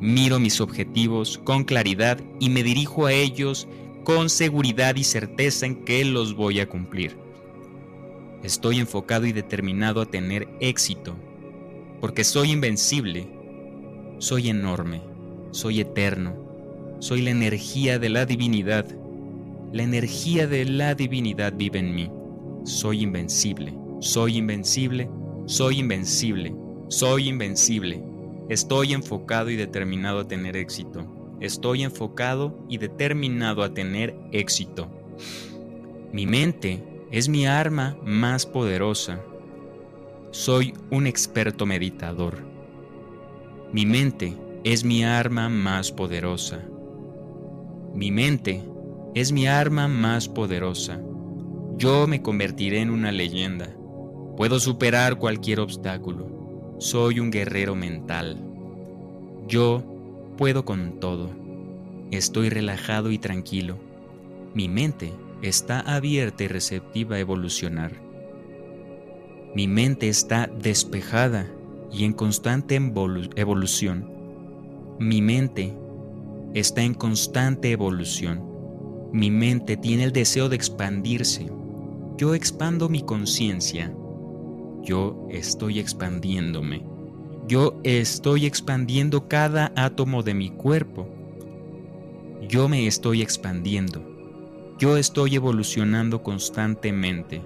Miro mis objetivos con claridad y me dirijo a ellos con seguridad y certeza en que los voy a cumplir. Estoy enfocado y determinado a tener éxito, porque soy invencible soy enorme, soy eterno, soy la energía de la divinidad. La energía de la divinidad vive en mí. Soy invencible, soy invencible, soy invencible, soy invencible. Estoy enfocado y determinado a tener éxito. Estoy enfocado y determinado a tener éxito. Mi mente es mi arma más poderosa. Soy un experto meditador. Mi mente es mi arma más poderosa. Mi mente es mi arma más poderosa. Yo me convertiré en una leyenda. Puedo superar cualquier obstáculo. Soy un guerrero mental. Yo puedo con todo. Estoy relajado y tranquilo. Mi mente está abierta y receptiva a evolucionar. Mi mente está despejada y en constante evolución. Mi mente está en constante evolución. Mi mente tiene el deseo de expandirse. Yo expando mi conciencia. Yo estoy expandiéndome. Yo estoy expandiendo cada átomo de mi cuerpo. Yo me estoy expandiendo. Yo estoy evolucionando constantemente.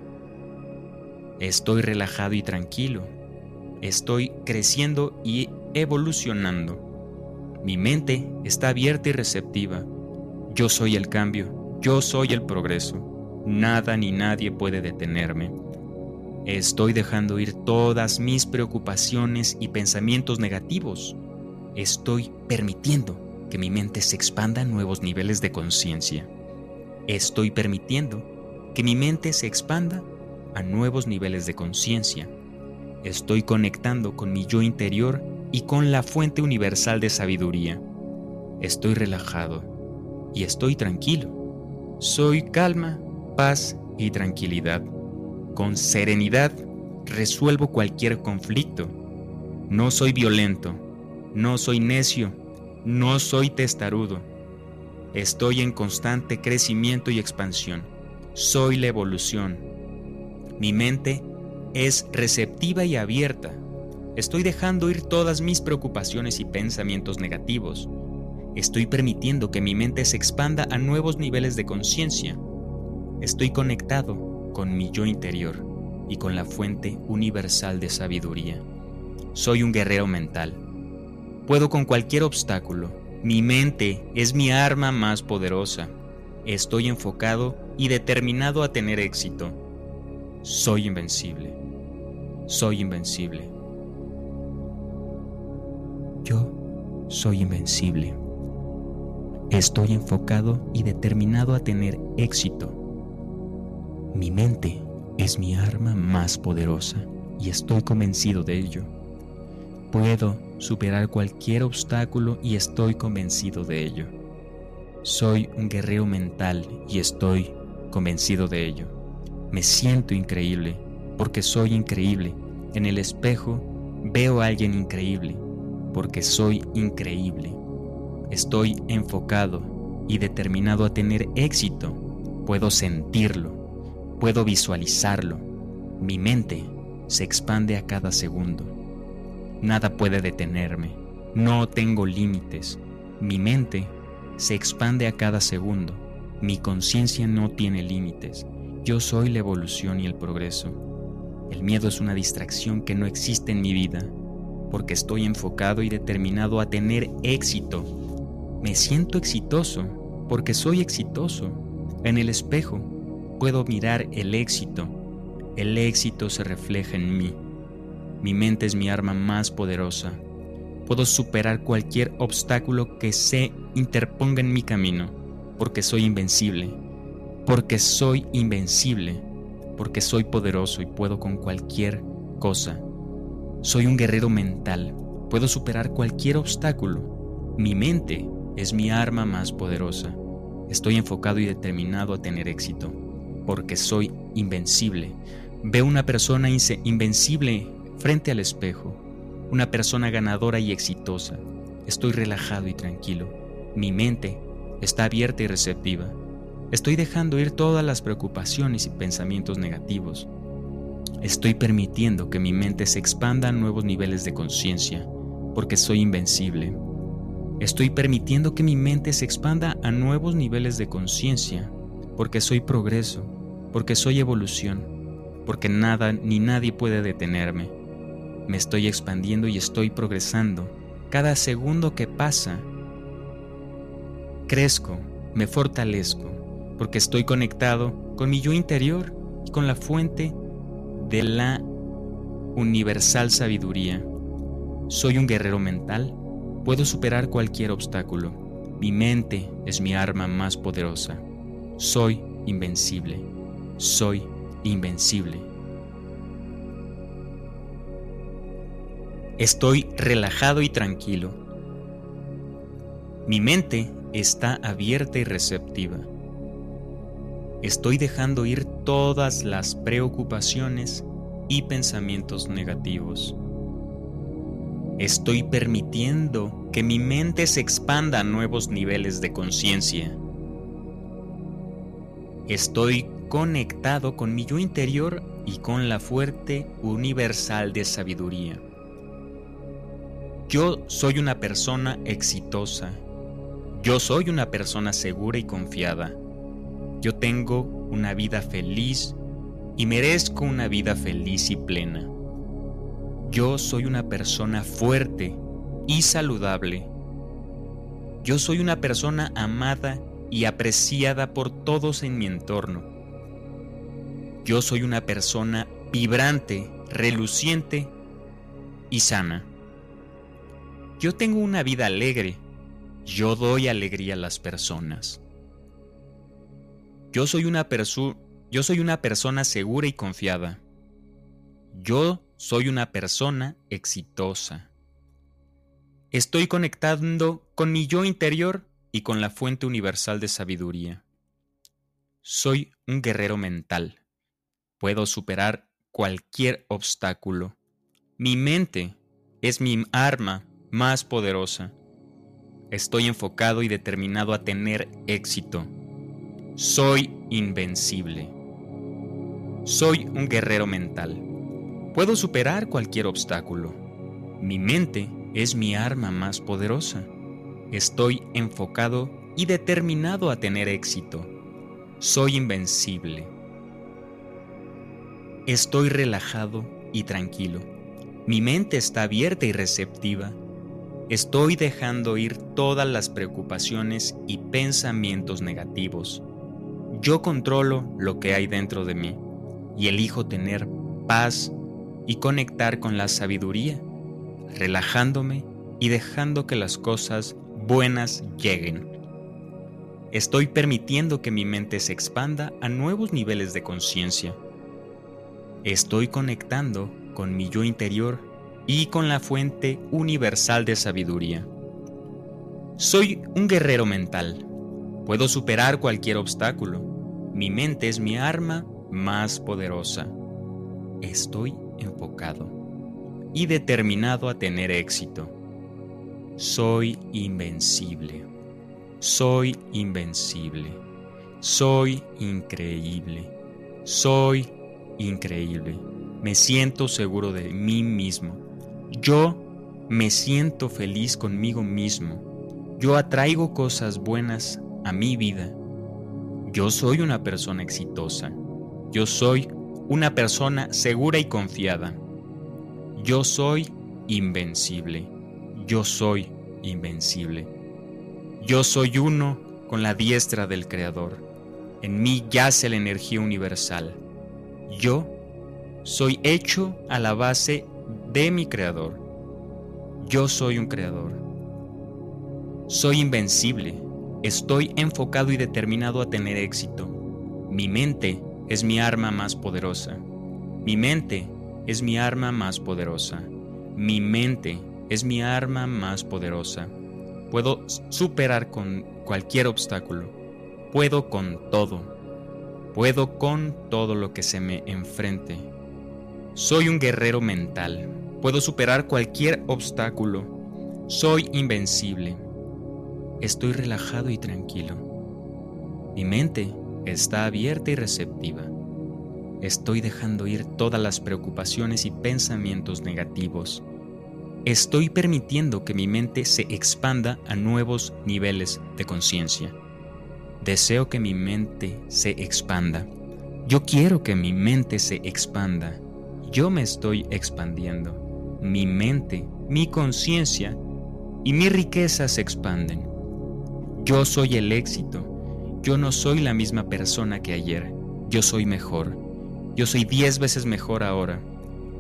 Estoy relajado y tranquilo estoy creciendo y evolucionando. Mi mente está abierta y receptiva. Yo soy el cambio, yo soy el progreso. Nada ni nadie puede detenerme. Estoy dejando ir todas mis preocupaciones y pensamientos negativos. Estoy permitiendo que mi mente se expanda a nuevos niveles de conciencia. Estoy permitiendo que mi mente se expanda a nuevos niveles de conciencia. Estoy conectando con mi yo interior y con la fuente universal de sabiduría. Estoy relajado y estoy tranquilo. Soy calma, paz y tranquilidad. Con serenidad resuelvo cualquier conflicto. No soy violento, no soy necio, no soy testarudo. Estoy en constante crecimiento y expansión. Soy la evolución. Mi mente es receptiva y abierta. Estoy dejando ir todas mis preocupaciones y pensamientos negativos. Estoy permitiendo que mi mente se expanda a nuevos niveles de conciencia. Estoy conectado con mi yo interior y con la fuente universal de sabiduría. Soy un guerrero mental. Puedo con cualquier obstáculo. Mi mente es mi arma más poderosa. Estoy enfocado y determinado a tener éxito. Soy invencible. Soy invencible. Yo soy invencible. Estoy enfocado y determinado a tener éxito. Mi mente es mi arma más poderosa y estoy convencido de ello. Puedo superar cualquier obstáculo y estoy convencido de ello. Soy un guerrero mental y estoy convencido de ello. Me siento increíble porque soy increíble. En el espejo veo a alguien increíble porque soy increíble. Estoy enfocado y determinado a tener éxito. Puedo sentirlo Puedo visualizarlo. Mi mente se expande a cada segundo. Nada puede detenerme. No tengo límites. Mi mente se expande a cada segundo. Mi conciencia no tiene límites. Yo soy la evolución y el progreso. El miedo es una distracción que no existe en mi vida, porque estoy enfocado y determinado a tener éxito. Me siento exitoso porque soy exitoso. En el espejo puedo mirar el éxito. El éxito se refleja en mí. Mi mente es mi arma más poderosa. Puedo superar cualquier obstáculo que se interponga en mi camino, porque soy invencible. Porque soy invencible. Porque soy poderoso y puedo con cualquier cosa. Soy un guerrero mental. Puedo superar cualquier obstáculo. Mi mente es mi arma más poderosa. Estoy enfocado y determinado a tener éxito porque soy invencible. Veo una persona invencible frente al espejo, una persona ganadora y exitosa. Estoy relajado y tranquilo. Mi mente está abierta y receptiva. Estoy dejando ir todas las preocupaciones y pensamientos negativos. Estoy permitiendo que mi mente se expanda a nuevos niveles de conciencia, porque soy invencible. Estoy permitiendo que mi mente se expanda a nuevos niveles de conciencia, porque soy progreso porque soy evolución, porque nada ni nadie puede detenerme. Me estoy expandiendo y estoy progresando. Cada segundo que pasa, crezco, me fortalezco, porque estoy conectado con mi yo interior y con la fuente de la universal sabiduría. Soy un guerrero mental, puedo superar cualquier obstáculo. Mi mente es mi arma más poderosa. Soy invencible soy invencible. Estoy relajado y tranquilo. Mi mente está abierta y receptiva. Estoy dejando ir todas las preocupaciones y pensamientos negativos. Estoy permitiendo que mi mente se expanda a nuevos niveles de conciencia. Estoy conectado con mi yo interior y con la fuerte universal de sabiduría. Yo soy una persona exitosa. Yo soy una persona segura y confiada. Yo tengo una vida feliz y merezco una vida feliz y plena. Yo soy una persona fuerte y saludable. Yo soy una persona amada y apreciada por todos en mi entorno. Yo soy una persona vibrante, reluciente y sana. Yo tengo una vida alegre. Yo doy alegría a las personas. Yo soy una yo soy una persona segura y confiada. Yo soy una persona exitosa. Estoy conectando con mi yo interior y con la fuente universal de sabiduría. Soy un guerrero mental. Puedo superar cualquier obstáculo. Mi mente es mi arma más poderosa. Estoy enfocado y determinado a tener éxito. Soy invencible. Soy un guerrero mental. Puedo superar cualquier obstáculo. Mi mente es mi arma más poderosa. Estoy enfocado y determinado a tener éxito. Soy invencible. Estoy relajado y tranquilo. Mi mente está abierta y receptiva. Estoy dejando ir todas las preocupaciones y pensamientos negativos. Yo controlo lo que hay dentro de mí y elijo tener paz y conectar con la sabiduría, relajándome y dejando que las cosas buenas lleguen. Estoy permitiendo que mi mente se expanda a nuevos niveles de conciencia. Estoy conectando con mi yo interior y con la fuente universal de sabiduría. Soy un guerrero mental. Puedo superar cualquier obstáculo. Mi mente es mi arma más poderosa. Estoy enfocado y determinado a tener éxito. Soy invencible. Soy invencible. Soy increíble. Soy increíble. Me siento seguro de mí mismo. Yo me siento feliz conmigo mismo. Yo atraigo cosas buenas a mi vida. Yo soy una persona exitosa. Yo soy una persona segura y confiada. Yo soy invencible. Yo soy invencible. Yo soy uno con la diestra del Creador. En mí yace la energía universal. Yo soy hecho a la base de mi Creador. Yo soy un Creador. Soy invencible. Estoy enfocado y determinado a tener éxito. Mi mente es mi arma más poderosa. Mi mente es mi arma más poderosa. Mi mente es mi arma más poderosa. Puedo superar con cualquier obstáculo. Puedo con todo. Puedo con todo lo que se me enfrente. Soy un guerrero mental. Puedo superar cualquier obstáculo. Soy invencible. Estoy relajado y tranquilo. Mi mente está abierta y receptiva. Estoy dejando ir todas las preocupaciones y pensamientos negativos. Estoy permitiendo que mi mente se expanda a nuevos niveles de conciencia. Deseo que mi mente se expanda. Yo quiero que mi mente se expanda. Yo me estoy expandiendo. Mi mente, mi conciencia y mi riqueza se expanden. Yo soy el éxito yo no soy la misma persona que ayer, yo soy mejor. Yo soy diez veces mejor ahora.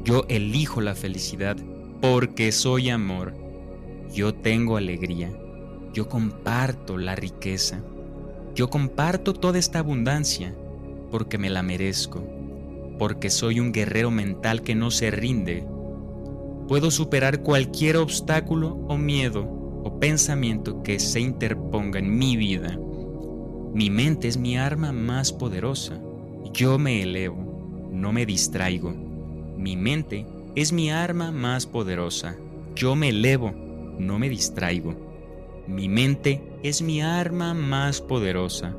Yo elijo la felicidad porque soy amor. Yo tengo alegría. Yo comparto la riqueza. Yo comparto toda esta abundancia porque me la merezco. Porque soy un guerrero mental que no se rinde. Puedo superar cualquier obstáculo o miedo o pensamiento que se interponga en mi vida mi mente es mi arma más poderosa. Yo me elevo, no me distraigo. Mi mente es mi arma más poderosa. Yo me elevo, no me distraigo. Mi mente es mi arma más poderosa.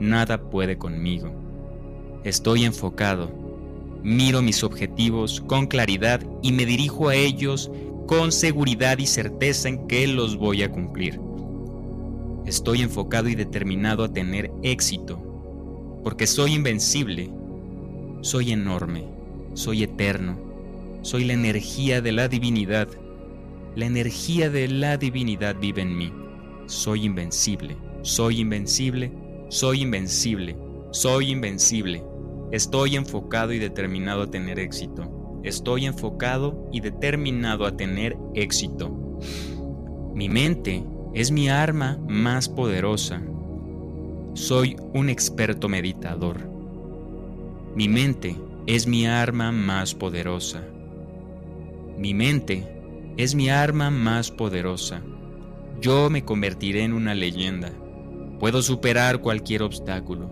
Nada puede conmigo. Estoy enfocado. Miro mis objetivos con claridad y me dirijo a ellos con seguridad y certeza en que los voy a cumplir. Estoy enfocado y determinado a tener éxito, porque soy invencible, soy enorme, soy eterno, soy la energía de la divinidad. La energía de la divinidad vive en mí. Soy invencible, soy invencible, soy invencible, soy invencible, Estoy enfocado y determinado a tener éxito. Estoy enfocado y determinado a tener éxito. Mi mente es mi arma más poderosa. Soy un experto meditador. Mi mente es mi arma más poderosa. Mi mente es mi arma más poderosa. Yo me convertiré en una leyenda. Puedo superar cualquier obstáculo.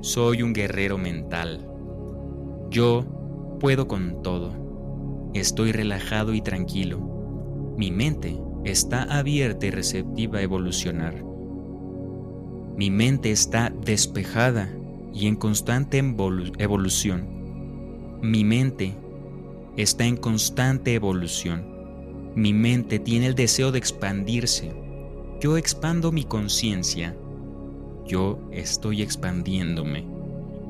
Soy un guerrero mental. Yo puedo con todo. Estoy relajado y tranquilo. Mi mente está abierta y receptiva a evolucionar. Mi mente está despejada y en constante evolución. Mi mente está en constante evolución. Mi mente tiene el deseo de expandirse. Yo expando mi conciencia yo estoy expandiéndome.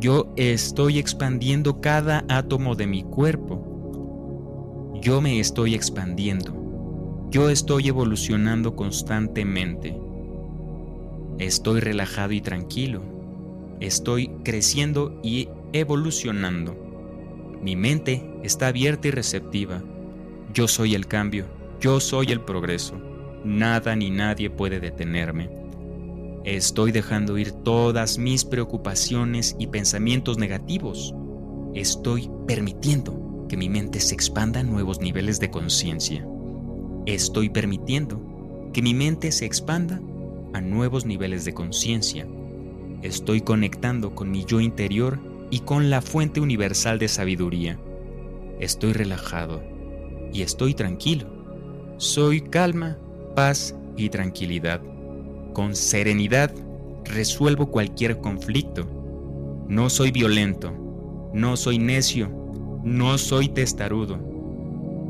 Yo estoy expandiendo cada átomo de mi cuerpo. Yo me estoy expandiendo. Yo estoy evolucionando constantemente. Estoy relajado y tranquilo. Estoy creciendo y evolucionando. Mi mente está abierta y receptiva. Yo soy el cambio. Yo soy el progreso. Nada ni nadie puede detenerme. Estoy dejando ir todas mis preocupaciones y pensamientos negativos. Estoy permitiendo que mi mente se expanda a nuevos niveles de conciencia. Estoy permitiendo que mi mente se expanda a nuevos niveles de conciencia. Estoy conectando con mi yo interior y con la fuente universal de sabiduría. Estoy relajado y estoy tranquilo. Soy calma, paz y tranquilidad. Con serenidad resuelvo cualquier conflicto. No soy violento, no soy necio, no soy testarudo.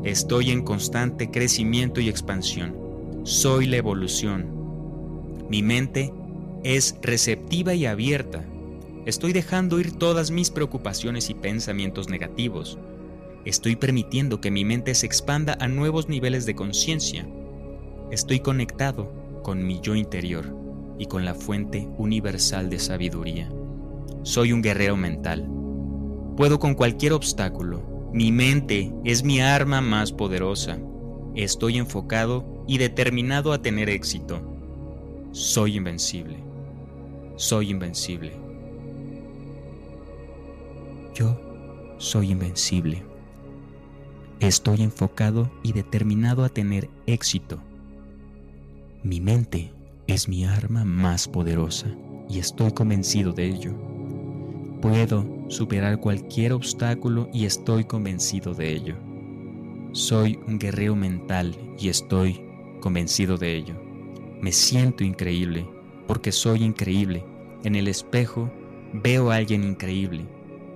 Estoy en constante crecimiento y expansión. Soy la evolución. Mi mente es receptiva y abierta. Estoy dejando ir todas mis preocupaciones y pensamientos negativos. Estoy permitiendo que mi mente se expanda a nuevos niveles de conciencia. Estoy conectado con mi yo interior y con la fuente universal de sabiduría. Soy un guerrero mental. Puedo con cualquier obstáculo. Mi mente es mi arma más poderosa. Estoy enfocado y determinado a tener éxito. Soy invencible. Soy invencible. Yo soy invencible. Estoy enfocado y determinado a tener éxito. Mi mente es mi arma más poderosa y estoy convencido de ello. Puedo superar cualquier obstáculo y estoy convencido de ello. Soy un guerrero mental y estoy convencido de ello. Me siento increíble porque soy increíble. En el espejo veo a alguien increíble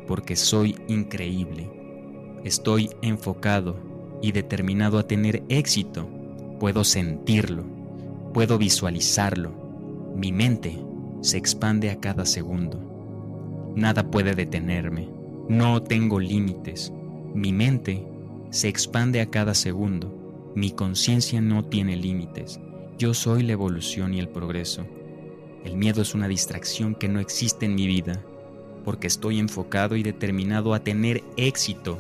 porque soy increíble. Estoy enfocado y determinado a tener éxito. Puedo sentirlo Puedo visualizarlo. Mi mente se expande a cada segundo. Nada puede detenerme. No tengo límites. Mi mente se expande a cada segundo. Mi conciencia no tiene límites. Yo soy la evolución y el progreso. El miedo es una distracción que no existe en mi vida, porque estoy enfocado y determinado a tener éxito.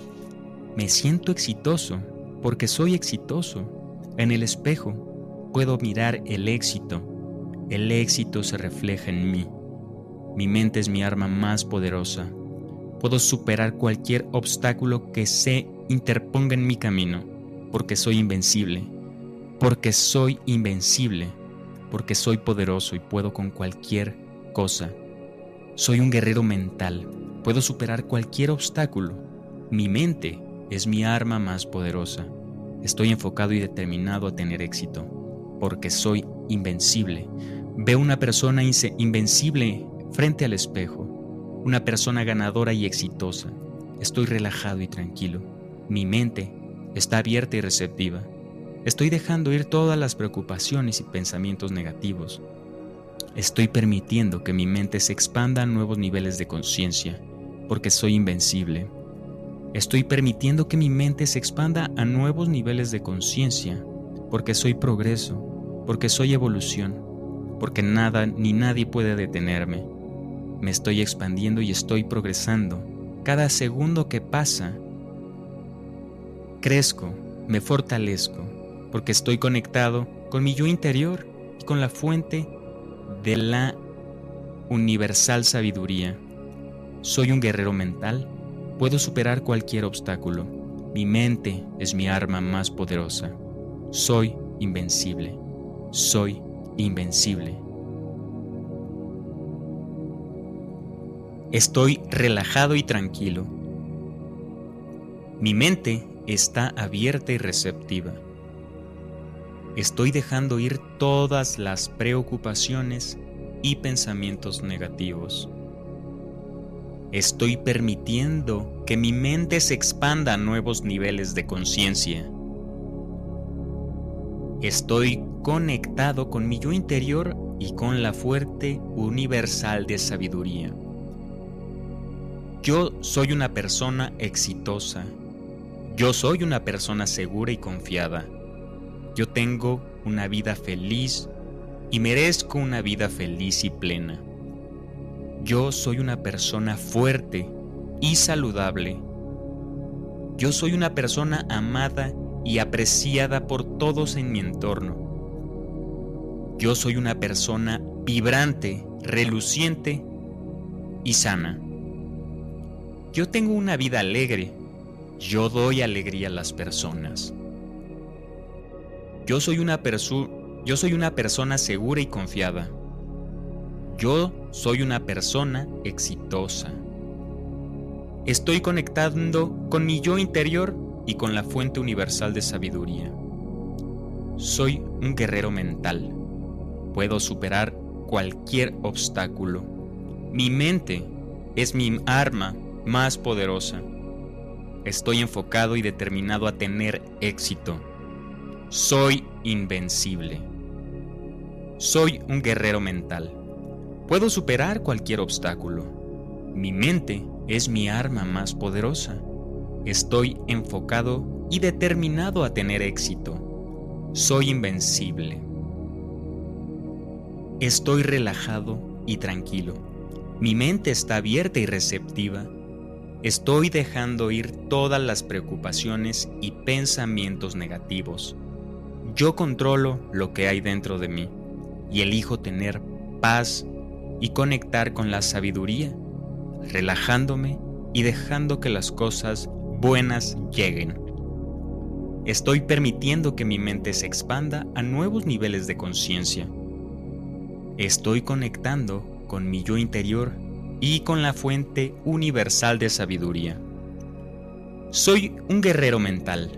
Me siento exitoso, porque soy exitoso. En el espejo puedo mirar el éxito. El éxito se refleja en mí. Mi mente es mi arma más poderosa. Puedo superar cualquier obstáculo que se interponga en mi camino, porque soy invencible, porque soy invencible, porque soy poderoso y puedo con cualquier cosa. Soy un guerrero mental, puedo superar cualquier obstáculo. Mi mente es mi arma más poderosa. Estoy enfocado y determinado a tener éxito porque soy invencible. Veo una persona invencible frente al espejo, una persona ganadora y exitosa. Estoy relajado y tranquilo. Mi mente está abierta y receptiva. Estoy dejando ir todas las preocupaciones y pensamientos negativos. Estoy permitiendo que mi mente se expanda a nuevos niveles de conciencia, porque soy invencible. Estoy permitiendo que mi mente se expanda a nuevos niveles de conciencia, porque soy progreso, porque soy evolución, porque nada ni nadie puede detenerme. Me estoy expandiendo y estoy progresando. cada segundo que pasa, crezco, me fortalezco, porque estoy conectado con mi yo interior y con la fuente de la universal sabiduría. Soy un guerrero mental, puedo superar cualquier obstáculo. Mi mente es mi arma más poderosa. Soy invencible. Soy invencible. Estoy relajado y tranquilo. Mi mente está abierta y receptiva. Estoy dejando ir todas las preocupaciones y pensamientos negativos. Estoy permitiendo que mi mente se expanda a nuevos niveles de conciencia. Estoy conectado con mi yo interior y con la fuerte universal de sabiduría. Yo soy una persona exitosa. Yo soy una persona segura y confiada. Yo tengo una vida feliz y merezco una vida feliz y plena. Yo soy una persona fuerte y saludable. Yo soy una persona amada y apreciada por todos en mi entorno. Yo soy una persona vibrante, reluciente y sana. Yo tengo una vida alegre. Yo doy alegría a las personas. Yo soy una, yo soy una persona segura y confiada. Yo soy una persona exitosa. Estoy conectando con mi yo interior y con la fuente universal de sabiduría. Soy un guerrero mental. Puedo superar cualquier obstáculo. Mi mente es mi arma más poderosa. Estoy enfocado y determinado a tener éxito. Soy invencible. Soy un guerrero mental. Puedo superar cualquier obstáculo. Mi mente es mi arma más poderosa. Estoy enfocado y determinado a tener éxito. Soy invencible. Estoy relajado y tranquilo. Mi mente está abierta y receptiva Estoy dejando ir todas las preocupaciones y pensamientos negativos. Yo controlo lo que hay dentro de mí y elijo tener paz y conectar con la sabiduría, relajándome y dejando que las cosas buenas lleguen. Estoy permitiendo que mi mente se expanda a nuevos niveles de conciencia. Estoy conectando con mi yo interior y con la fuente universal de sabiduría. Soy un guerrero mental.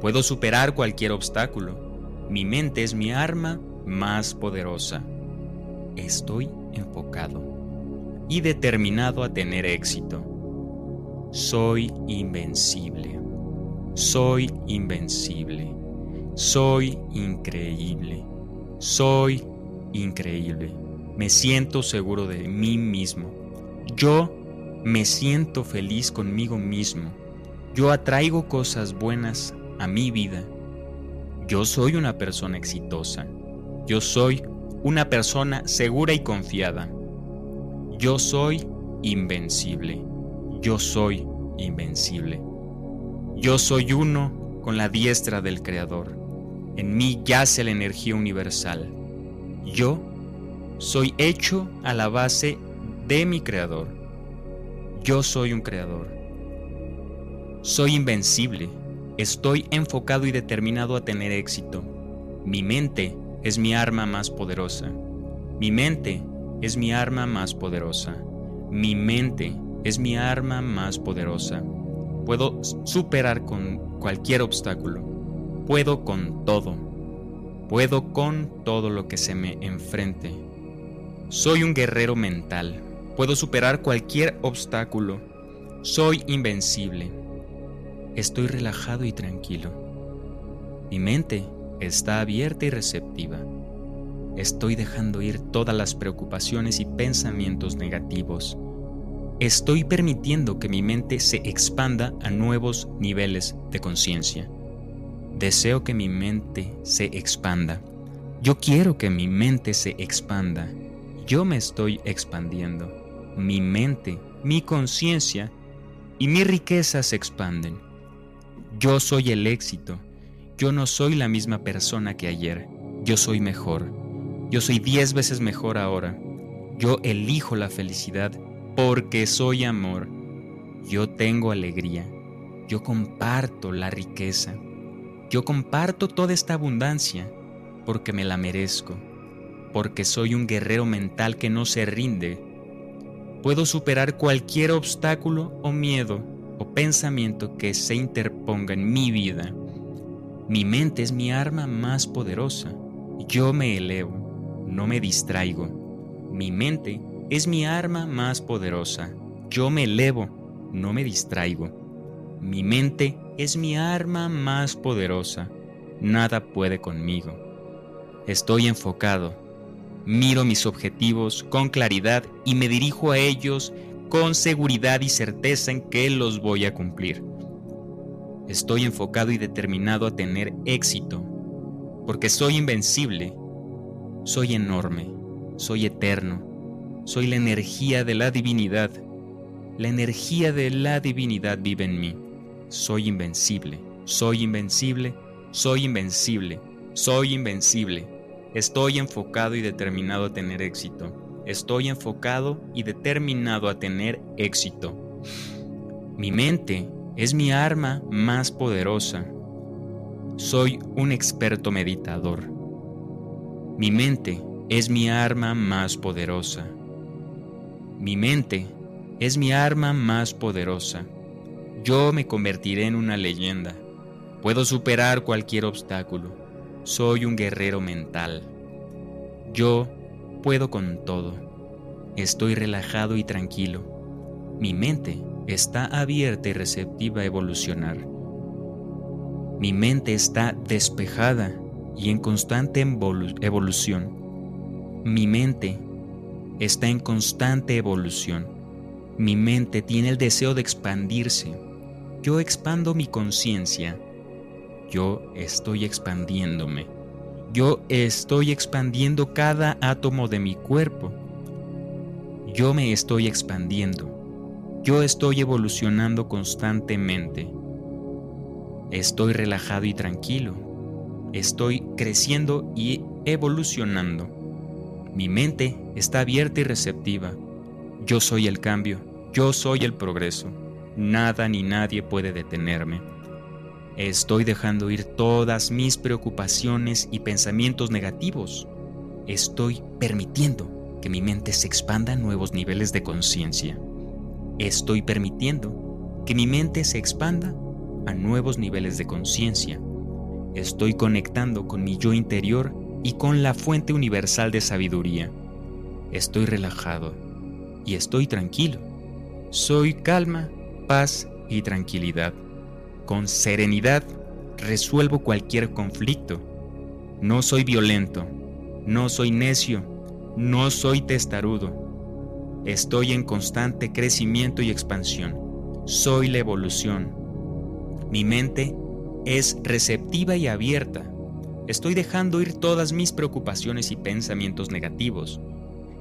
Puedo superar cualquier obstáculo. Mi mente es mi arma más poderosa. Estoy enfocado y determinado a tener éxito. Soy invencible. Soy invencible. Soy increíble. Soy increíble. Me siento seguro de mí mismo. Yo me siento feliz conmigo mismo. Yo atraigo cosas buenas a mi vida. Yo soy una persona exitosa. Yo soy una persona segura y confiada. Yo soy invencible. Yo soy invencible. Yo soy uno con la diestra del Creador. En mí yace la energía universal. Yo soy hecho a la base de mi creador. Yo soy un creador. Soy invencible. Estoy enfocado y determinado a tener éxito. Mi mente es mi arma más poderosa. Mi mente es mi arma más poderosa. Mi mente es mi arma más poderosa. Puedo superar con cualquier obstáculo. Puedo con todo. Puedo con todo lo que se me enfrente. Soy un guerrero mental. Puedo superar cualquier obstáculo. Soy invencible. Estoy relajado y tranquilo. Mi mente está abierta y receptiva. Estoy dejando ir todas las preocupaciones y pensamientos negativos. Estoy permitiendo que mi mente se expanda a nuevos niveles de conciencia. Deseo que mi mente se expanda. Yo quiero que mi mente se expanda. Yo me estoy expandiendo mi mente, mi conciencia y mis riquezas se expanden. Yo soy el éxito. Yo no soy la misma persona que ayer. Yo soy mejor. Yo soy diez veces mejor ahora. Yo elijo la felicidad porque soy amor. Yo tengo alegría. Yo comparto la riqueza. Yo comparto toda esta abundancia porque me la merezco, porque soy un guerrero mental que no se rinde. Puedo superar cualquier obstáculo o miedo o pensamiento que se interponga en mi vida. Mi mente es mi arma más poderosa. Yo me elevo, no me distraigo. Mi mente es mi arma más poderosa. Yo me elevo, no me distraigo. Mi mente es mi arma más poderosa. Nada puede conmigo. Estoy enfocado. Miro mis objetivos con claridad y me dirijo a ellos con seguridad y certeza en que los voy a cumplir. Estoy enfocado y determinado a tener éxito, porque soy invencible, soy enorme, soy eterno, soy la energía de la divinidad. La energía de la divinidad vive en mí. Soy invencible, soy invencible, soy invencible, soy invencible. Estoy enfocado y determinado a tener éxito. Estoy enfocado y determinado a tener éxito. Mi mente es mi arma más poderosa. Soy un experto meditador. Mi mente es mi arma más poderosa. Mi mente es mi arma más poderosa. Yo me convertiré en una leyenda. Puedo superar cualquier obstáculo. Soy un guerrero mental. Yo puedo con todo. Estoy relajado y tranquilo. Mi mente está abierta y receptiva a evolucionar. Mi mente está despejada y en constante evolución. Mi mente está en constante evolución. Mi mente tiene el deseo de expandirse. Yo expando mi conciencia. Yo estoy expandiéndome. Yo estoy expandiendo cada átomo de mi cuerpo. Yo me estoy expandiendo. Yo estoy evolucionando constantemente. Estoy relajado y tranquilo. Estoy creciendo y evolucionando. Mi mente está abierta y receptiva. Yo soy el cambio, yo soy el progreso. Nada ni nadie puede detenerme. Estoy dejando ir todas mis preocupaciones y pensamientos negativos. Estoy permitiendo que mi mente se expanda a nuevos niveles de conciencia. Estoy permitiendo que mi mente se expanda a nuevos niveles de conciencia. Estoy conectando con mi yo interior y con la fuente universal de sabiduría. Estoy relajado y estoy tranquilo. Soy calma, paz y tranquilidad. Con serenidad resuelvo cualquier conflicto. No soy violento, no soy necio, no soy testarudo. Estoy en constante crecimiento y expansión. Soy la evolución. Mi mente es receptiva y abierta Estoy dejando ir todas mis preocupaciones y pensamientos negativos.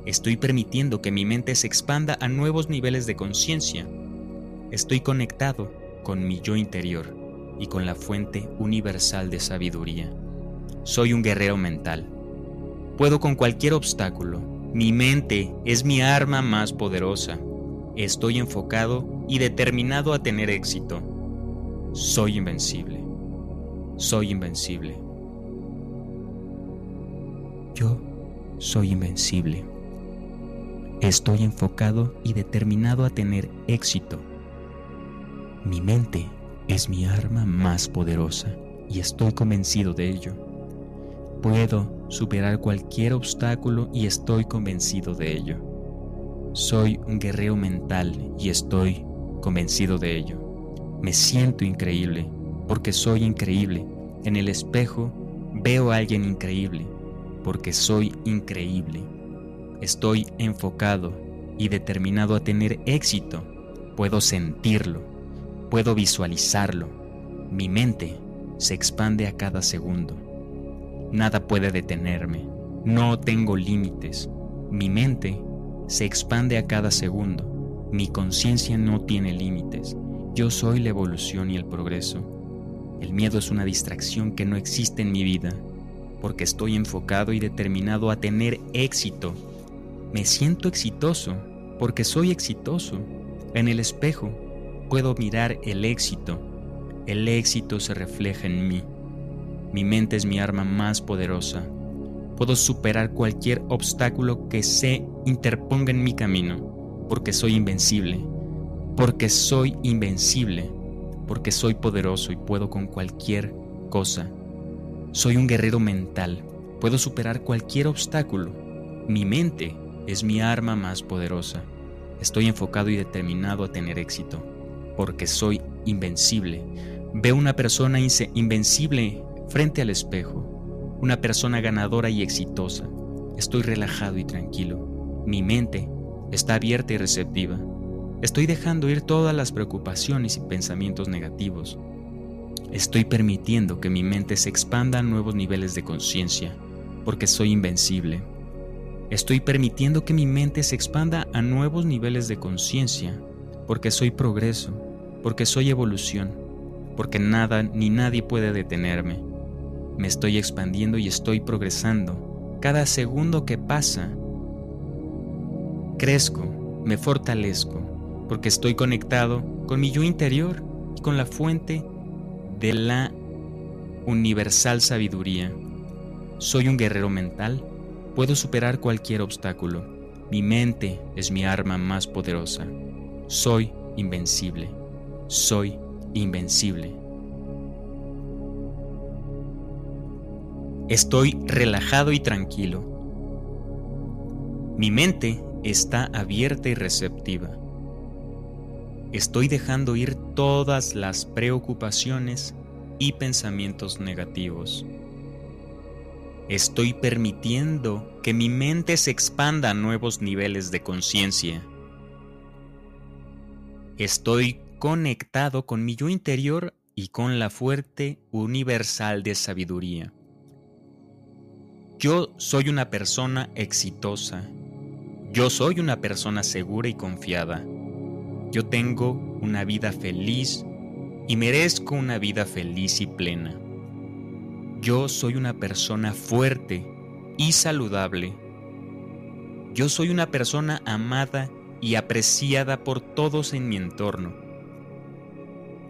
Estoy permitiendo que mi mente se expanda a nuevos niveles de conciencia. Estoy conectado con mi yo interior y con la fuente universal de sabiduría. Soy un guerrero mental. Puedo con cualquier obstáculo. Mi mente es mi arma más poderosa. Estoy enfocado y determinado a tener éxito. Soy invencible. Soy invencible. Yo soy invencible. Estoy enfocado y determinado a tener éxito. Mi mente es mi arma más poderosa y estoy convencido de ello. Puedo superar cualquier obstáculo y estoy convencido de ello. Soy un guerrero mental y estoy convencido de ello. Me siento increíble porque soy increíble. En el espejo veo a alguien increíble porque soy increíble. Estoy enfocado y determinado a tener éxito. Puedo sentirlo, puedo visualizarlo. Mi mente se expande a cada segundo. Nada puede detenerme. No tengo límites. Mi mente se expande a cada segundo. Mi conciencia no tiene límites. Yo soy la evolución y el progreso. El miedo es una distracción que no existe en mi vida, porque estoy enfocado y determinado a tener éxito. Me siento exitoso, porque soy exitoso. En el espejo puedo mirar el éxito. El éxito se refleja en mí. Mi mente es mi arma más poderosa. Puedo superar cualquier obstáculo que se interponga en mi camino, porque soy invencible porque soy invencible, porque soy poderoso y puedo con cualquier cosa. Soy un guerrero mental, puedo superar cualquier obstáculo. Mi mente es mi arma más poderosa. Estoy enfocado y determinado a tener éxito, porque soy invencible. Veo una persona invencible frente al espejo, una persona ganadora y exitosa. Estoy relajado y tranquilo. Mi mente está abierta y receptiva. Estoy dejando ir todas las preocupaciones y pensamientos negativos. Estoy permitiendo que mi mente se expanda a nuevos niveles de conciencia, porque soy invencible. Estoy permitiendo que mi mente se expanda a nuevos niveles de conciencia, porque soy progreso, porque soy evolución, porque nada ni nadie puede detenerme. Me estoy expandiendo y estoy progresando. Cada segundo que pasa, crezco, me fortalezco, porque estoy conectado con mi yo interior y con la fuente de la universal sabiduría. Soy un guerrero mental, puedo superar cualquier obstáculo. Mi mente es mi arma más poderosa. Soy invencible. Soy invencible. Estoy relajado y tranquilo. Mi mente está abierta y receptiva. Estoy dejando ir todas las preocupaciones y pensamientos negativos. Estoy permitiendo que mi mente se expanda a nuevos niveles de conciencia. Estoy conectado con mi yo interior y con la fuerte universal de sabiduría. Yo soy una persona exitosa. Yo soy una persona segura y confiada. Yo tengo una vida feliz y merezco una vida feliz y plena. Yo soy una persona fuerte y saludable. Yo soy una persona amada y apreciada por todos en mi entorno.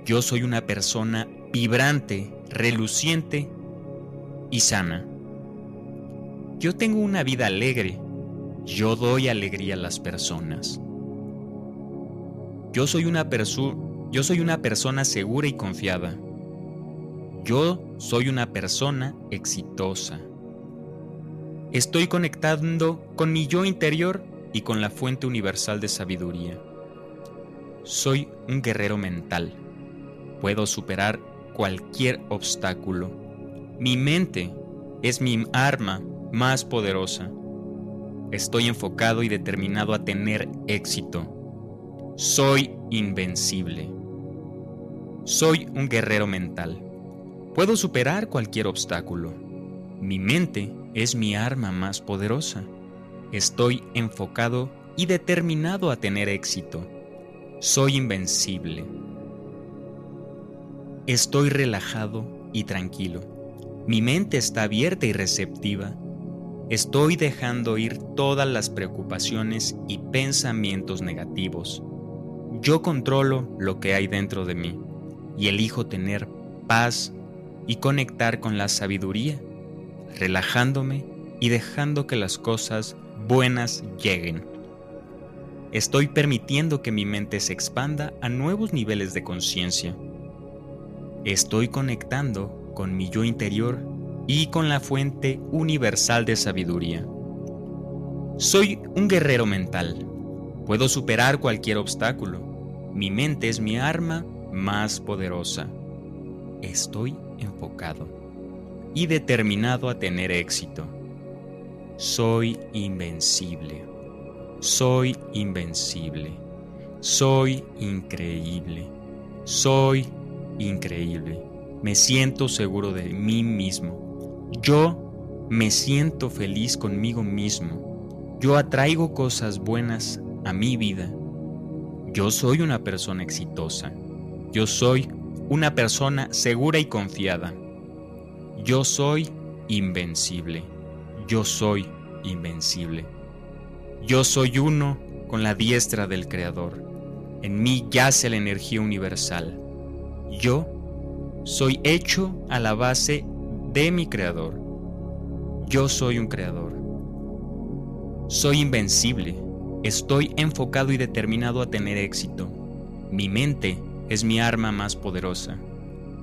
Yo soy una persona vibrante, reluciente y sana. Yo tengo una vida alegre. Yo doy alegría a las personas. Yo soy una persona yo soy una persona segura y confiada. Yo soy una persona exitosa. Estoy conectando con mi yo interior y con la fuente universal de sabiduría. Soy un guerrero mental. Puedo superar cualquier obstáculo. Mi mente es mi arma más poderosa. Estoy enfocado y determinado a tener éxito. Soy invencible. Soy un guerrero mental. Puedo superar cualquier obstáculo. Mi mente es mi arma más poderosa. Estoy enfocado y determinado a tener éxito. Soy invencible. Estoy relajado y tranquilo. Mi mente está abierta y receptiva. Estoy dejando ir todas las preocupaciones y pensamientos negativos. Yo controlo lo que hay dentro de mí y elijo tener paz y conectar con la sabiduría, relajándome y dejando que las cosas buenas lleguen. Estoy permitiendo que mi mente se expanda a nuevos niveles de conciencia. Estoy conectando con mi yo interior y con la fuente universal de sabiduría. Soy un guerrero mental. Puedo superar cualquier obstáculo mi mente es mi arma más poderosa. Estoy enfocado y determinado a tener éxito. Soy invencible. Soy invencible. Soy increíble. Soy increíble. Me siento seguro de mí mismo. Yo me siento feliz conmigo mismo. Yo atraigo cosas buenas a mi vida yo soy una persona exitosa. Yo soy una persona segura y confiada. Yo soy invencible. Yo soy invencible. Yo soy uno con la diestra del Creador. En mí yace la energía universal. Yo soy hecho a la base de mi Creador. Yo soy un Creador. Soy invencible. Estoy enfocado y determinado a tener éxito. Mi mente es mi arma más poderosa.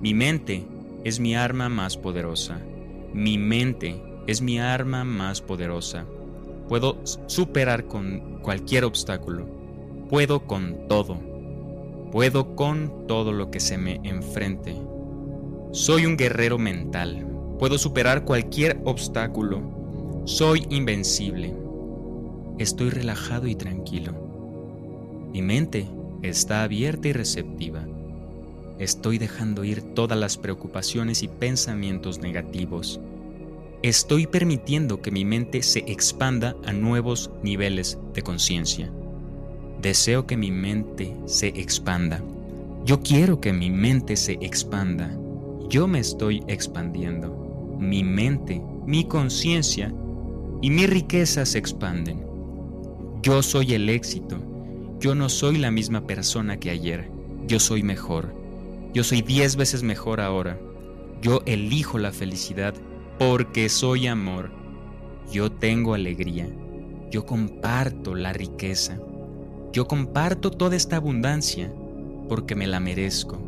Mi mente es mi arma más poderosa. Mi mente es mi arma más poderosa. Puedo superar con cualquier obstáculo. Puedo con todo. Puedo con todo lo que se me enfrente. Soy un guerrero mental. Puedo superar cualquier obstáculo. Soy invencible. Estoy relajado y tranquilo. Mi mente está abierta y receptiva. Estoy dejando ir todas las preocupaciones y pensamientos negativos. Estoy permitiendo que mi mente se expanda a nuevos niveles de conciencia. Deseo que mi mente se expanda. Yo quiero que mi mente se expanda. Yo me estoy expandiendo. Mi mente, mi conciencia y mi riqueza se expanden. Yo soy el éxito. Yo no soy la misma persona que ayer. Yo soy mejor. Yo soy diez veces mejor ahora. Yo elijo la felicidad porque soy amor. Yo tengo alegría. Yo comparto la riqueza. Yo comparto toda esta abundancia porque me la merezco,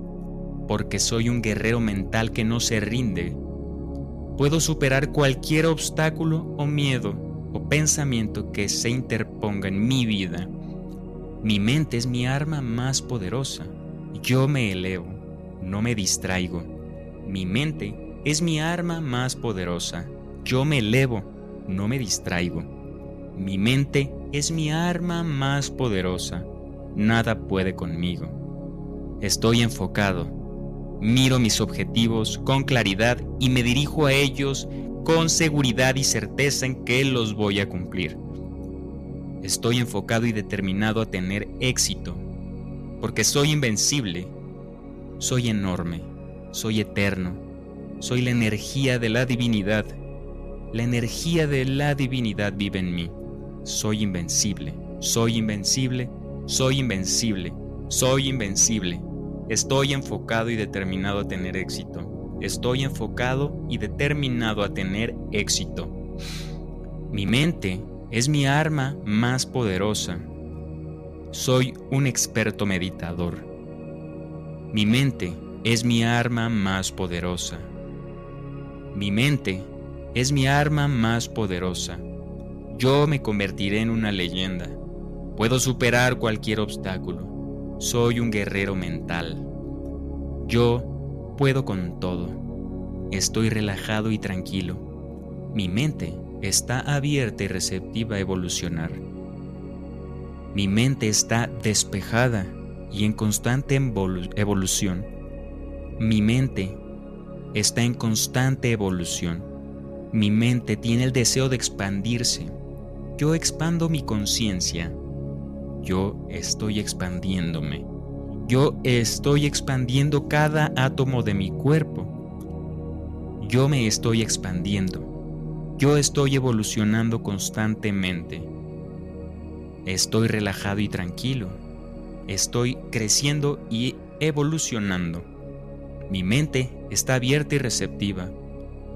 porque soy un guerrero mental que no se rinde. Puedo superar cualquier obstáculo o miedo pensamiento que se interponga en mi vida. Mi mente es mi arma más poderosa. Yo me elevo, no me distraigo. Mi mente es mi arma más poderosa. Yo me elevo, no me distraigo. Mi mente es mi arma más poderosa. Nada puede conmigo. Estoy enfocado. Miro mis objetivos con claridad y me dirijo a ellos con seguridad y certeza en que los voy a cumplir. Estoy enfocado y determinado a tener éxito, porque soy invencible, soy enorme, soy eterno, soy la energía de la divinidad. La energía de la divinidad vive en mí. Soy invencible, soy invencible, soy invencible, soy invencible. Estoy enfocado y determinado a tener éxito. Estoy enfocado y determinado a tener éxito. Mi mente es mi arma más poderosa. Soy un experto meditador. Mi mente es mi arma más poderosa. Mi mente es mi arma más poderosa. Yo me convertiré en una leyenda. Puedo superar cualquier obstáculo. Soy un guerrero mental. Yo puedo con todo. Estoy relajado y tranquilo. Mi mente está abierta y receptiva a evolucionar. Mi mente está despejada y en constante evolución. Mi mente está en constante evolución. Mi mente tiene el deseo de expandirse. Yo expando mi conciencia. Yo estoy expandiéndome. Yo estoy expandiendo cada átomo de mi cuerpo. Yo me estoy expandiendo. Yo estoy evolucionando constantemente. Estoy relajado y tranquilo. Estoy creciendo y evolucionando. Mi mente está abierta y receptiva.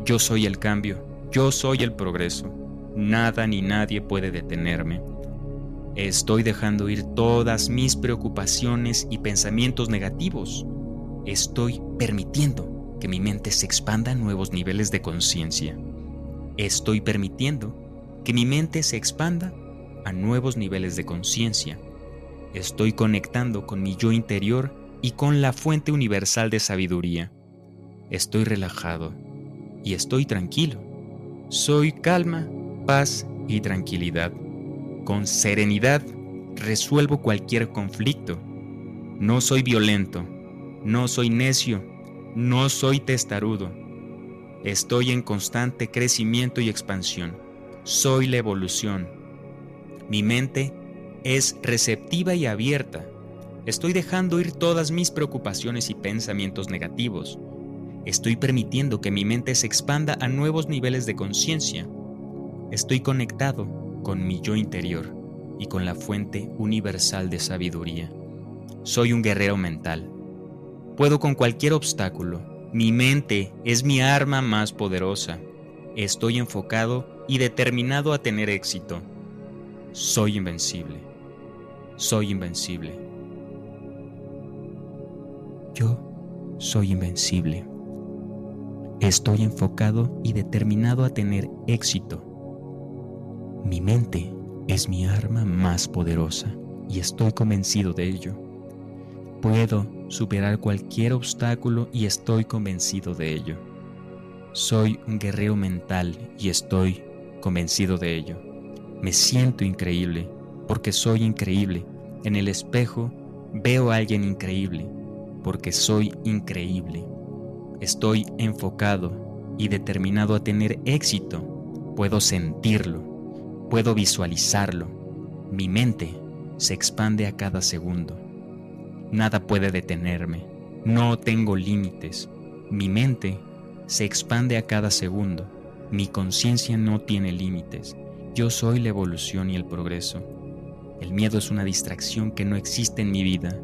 Yo soy el cambio, yo soy el progreso. Nada ni nadie puede detenerme. Estoy dejando ir todas mis preocupaciones y pensamientos negativos. Estoy permitiendo que mi mente se expanda a nuevos niveles de conciencia. Estoy permitiendo que mi mente se expanda a nuevos niveles de conciencia. Estoy conectando con mi yo interior y con la fuente universal de sabiduría. Estoy relajado y estoy tranquilo. Soy calma, paz y tranquilidad. Con serenidad resuelvo cualquier conflicto. No soy violento, no soy necio, no soy testarudo. Estoy en constante crecimiento y expansión. Soy la evolución. Mi mente es receptiva y abierta Estoy dejando ir todas mis preocupaciones y pensamientos negativos. Estoy permitiendo que mi mente se expanda a nuevos niveles de conciencia. Estoy conectado con mi yo interior y con la fuente universal de sabiduría. Soy un guerrero mental. Puedo con cualquier obstáculo. Mi mente es mi arma más poderosa. Estoy enfocado y determinado a tener éxito. Soy invencible. Soy invencible. Yo soy invencible. Estoy enfocado y determinado a tener éxito. Mi mente es mi arma más poderosa y estoy convencido de ello. Puedo superar cualquier obstáculo y estoy convencido de ello. Soy un guerrero mental y estoy convencido de ello. Me siento increíble porque soy increíble. En el espejo veo a alguien increíble porque soy increíble. Estoy enfocado y determinado a tener éxito. Puedo sentirlo, puedo visualizarlo. Mi mente se expande a cada segundo. Nada puede detenerme. No tengo límites. Mi mente se expande a cada segundo. Mi conciencia no tiene límites. Yo soy la evolución y el progreso. El miedo es una distracción que no existe en mi vida,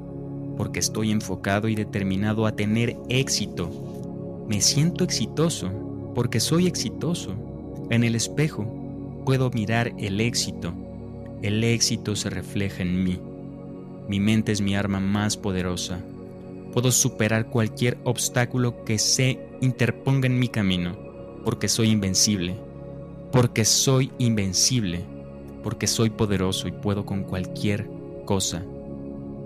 porque estoy enfocado y determinado a tener éxito. Me siento exitoso, porque soy exitoso. En el espejo puedo mirar el éxito. El éxito se refleja en mí. Mi mente es mi arma más poderosa. Puedo superar cualquier obstáculo que se interponga en mi camino, porque soy invencible, porque soy invencible, porque soy poderoso y puedo con cualquier cosa.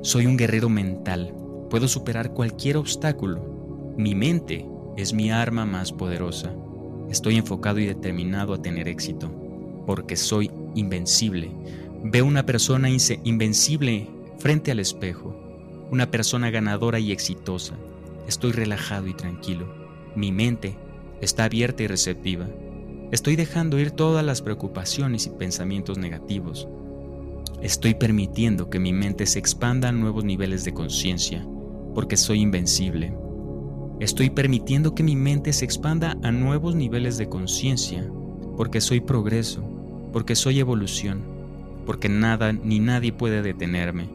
Soy un guerrero mental, puedo superar cualquier obstáculo. Mi mente es mi arma más poderosa. Estoy enfocado y determinado a tener éxito, porque soy invencible. Veo una persona invencible frente al espejo, una persona ganadora y exitosa. Estoy relajado y tranquilo. Mi mente está abierta y receptiva. Estoy dejando ir todas las preocupaciones y pensamientos negativos. Estoy permitiendo que mi mente se expanda a nuevos niveles de conciencia, porque soy invencible. Estoy permitiendo que mi mente se expanda a nuevos niveles de conciencia, porque soy progreso, porque soy evolución, porque nada ni nadie puede detenerme.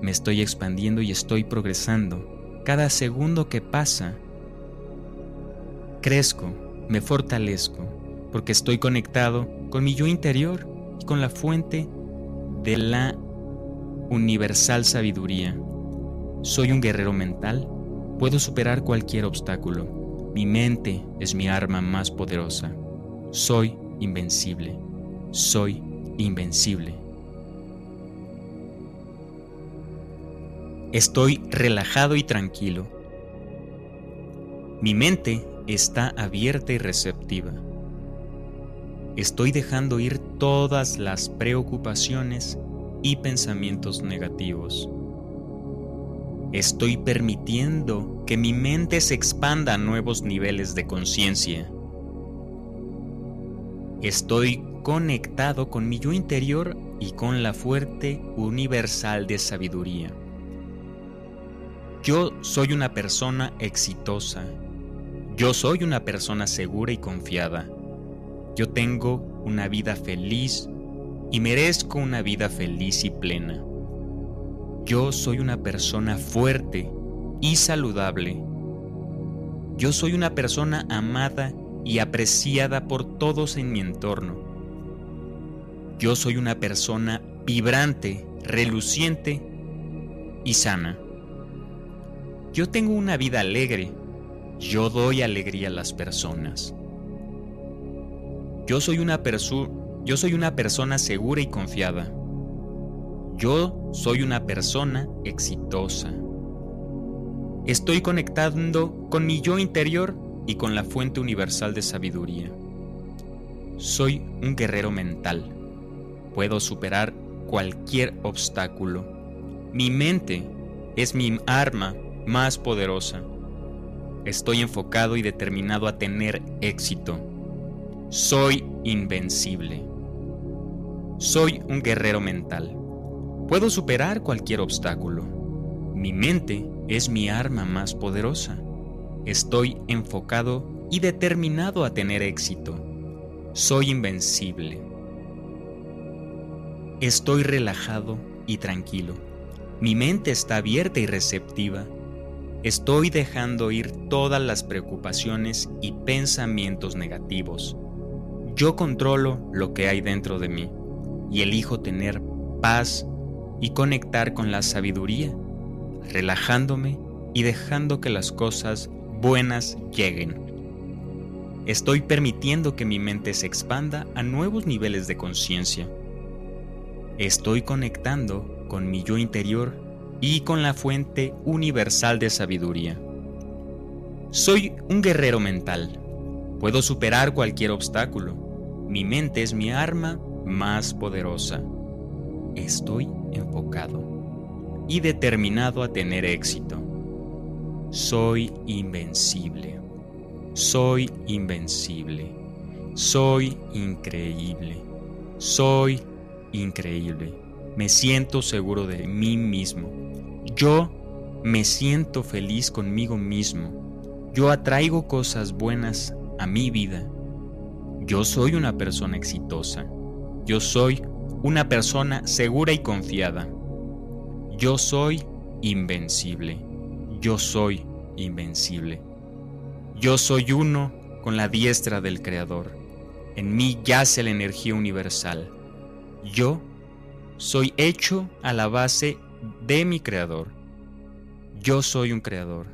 Me estoy expandiendo y estoy progresando. Cada segundo que pasa, crezco, me fortalezco, porque estoy conectado con mi yo interior y con la fuente de la universal sabiduría. Soy un guerrero mental, puedo superar cualquier obstáculo. Mi mente es mi arma más poderosa. Soy invencible. Soy invencible. Estoy relajado y tranquilo. Mi mente está abierta y receptiva. Estoy dejando ir todas las preocupaciones y pensamientos negativos. Estoy permitiendo que mi mente se expanda a nuevos niveles de conciencia. Estoy conectado con mi yo interior y con la fuerte universal de sabiduría. Yo soy una persona exitosa. Yo soy una persona segura y confiada. Yo tengo una vida feliz y merezco una vida feliz y plena. Yo soy una persona fuerte y saludable. Yo soy una persona amada y apreciada por todos en mi entorno. Yo soy una persona vibrante, reluciente y sana. Yo tengo una vida alegre. Yo doy alegría a las personas. Yo soy una yo soy una persona segura y confiada. Yo soy una persona exitosa. Estoy conectando con mi yo interior y con la fuente universal de sabiduría. Soy un guerrero mental. Puedo superar cualquier obstáculo. Mi mente es mi arma más poderosa. Estoy enfocado y determinado a tener éxito. Soy invencible. Soy un guerrero mental. Puedo superar cualquier obstáculo. Mi mente es mi arma más poderosa. Estoy enfocado y determinado a tener éxito. Soy invencible. Estoy relajado y tranquilo. Mi mente está abierta y receptiva. Estoy dejando ir todas las preocupaciones y pensamientos negativos. Yo controlo lo que hay dentro de mí y elijo tener paz y conectar con la sabiduría, relajándome y dejando que las cosas buenas lleguen. Estoy permitiendo que mi mente se expanda a nuevos niveles de conciencia. Estoy conectando con mi yo interior y con la fuente universal de sabiduría. Soy un guerrero mental. Puedo superar cualquier obstáculo. Mi mente es mi arma más poderosa. Estoy enfocado y determinado a tener éxito. Soy invencible. Soy invencible. Soy increíble. Soy increíble. Me siento seguro de mí mismo. Yo me siento feliz conmigo mismo. Yo atraigo cosas buenas a mi vida. Yo soy una persona exitosa. Yo soy una persona segura y confiada. Yo soy invencible. Yo soy invencible. Yo soy uno con la diestra del Creador. En mí yace la energía universal. Yo soy hecho a la base de mi Creador. Yo soy un Creador.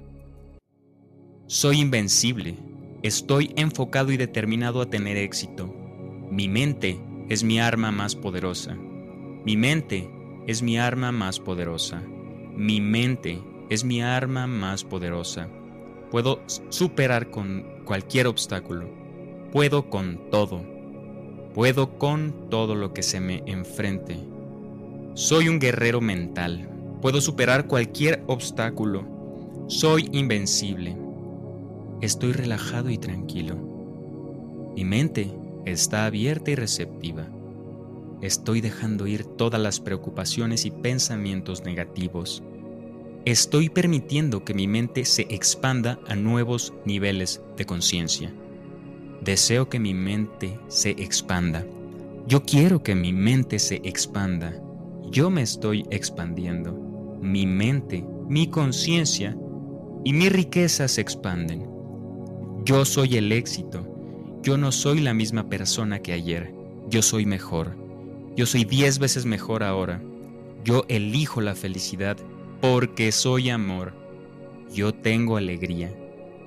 Soy invencible. Estoy enfocado y determinado a tener éxito. Mi mente es mi arma más poderosa. Mi mente es mi arma más poderosa. Mi mente es mi arma más poderosa. Puedo superar con cualquier obstáculo. Puedo con todo. Puedo con todo lo que se me enfrente. Soy un guerrero mental. Puedo superar cualquier obstáculo. Soy invencible. Estoy relajado y tranquilo. Mi mente está abierta y receptiva. Estoy dejando ir todas las preocupaciones y pensamientos negativos. Estoy permitiendo que mi mente se expanda a nuevos niveles de conciencia. Deseo que mi mente se expanda. Yo quiero que mi mente se expanda. Yo me estoy expandiendo. Mi mente, mi conciencia y mi riqueza se expanden. Yo soy el éxito yo no soy la misma persona que ayer, yo soy mejor. Yo soy diez veces mejor ahora. Yo elijo la felicidad porque soy amor. Yo tengo alegría.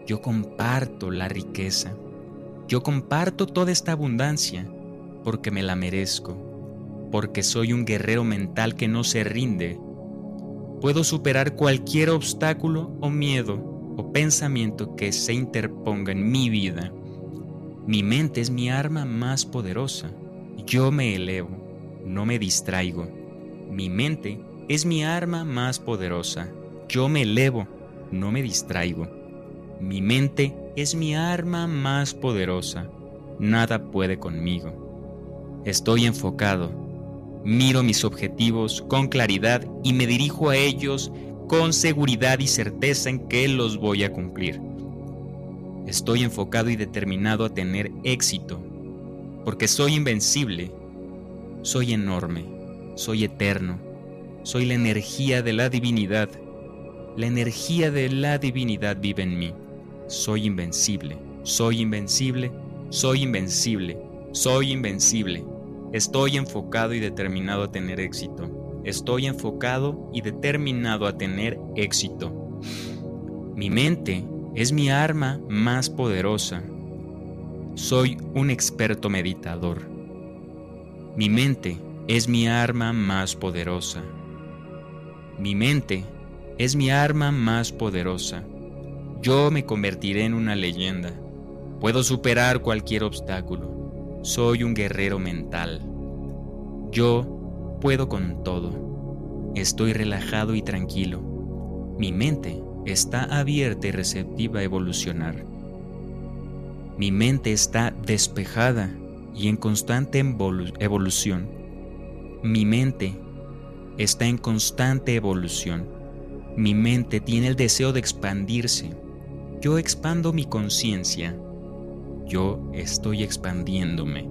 Yo comparto la riqueza. Yo comparto toda esta abundancia porque me la merezco. Porque soy un guerrero mental que no se rinde. Puedo superar cualquier obstáculo o miedo o pensamiento que se interponga en mi vida mi mente es mi arma más poderosa. Yo me elevo, no me distraigo. Mi mente es mi arma más poderosa. Yo me elevo, no me distraigo. Mi mente es mi arma más poderosa. Nada puede conmigo. Estoy enfocado. Miro mis objetivos con claridad y me dirijo a ellos con seguridad y certeza en que los voy a cumplir. Estoy enfocado y determinado a tener éxito, porque soy invencible, soy enorme, soy eterno, soy la energía de la divinidad. La energía de la divinidad vive en mí. Soy invencible, soy invencible, soy invencible, soy invencible. Estoy enfocado y determinado a tener éxito. Estoy enfocado y determinado a tener éxito. Mi mente es mi arma más poderosa. Soy un experto meditador. Mi mente es mi arma más poderosa. Mi mente es mi arma más poderosa. Yo me convertiré en una leyenda. Puedo superar cualquier obstáculo. Soy un guerrero mental. Yo puedo con todo. Estoy relajado y tranquilo. Mi mente está abierta y receptiva a evolucionar. Mi mente está despejada y en constante evolución. Mi mente está en constante evolución. Mi mente tiene el deseo de expandirse. Yo expando mi conciencia. Yo estoy expandiéndome.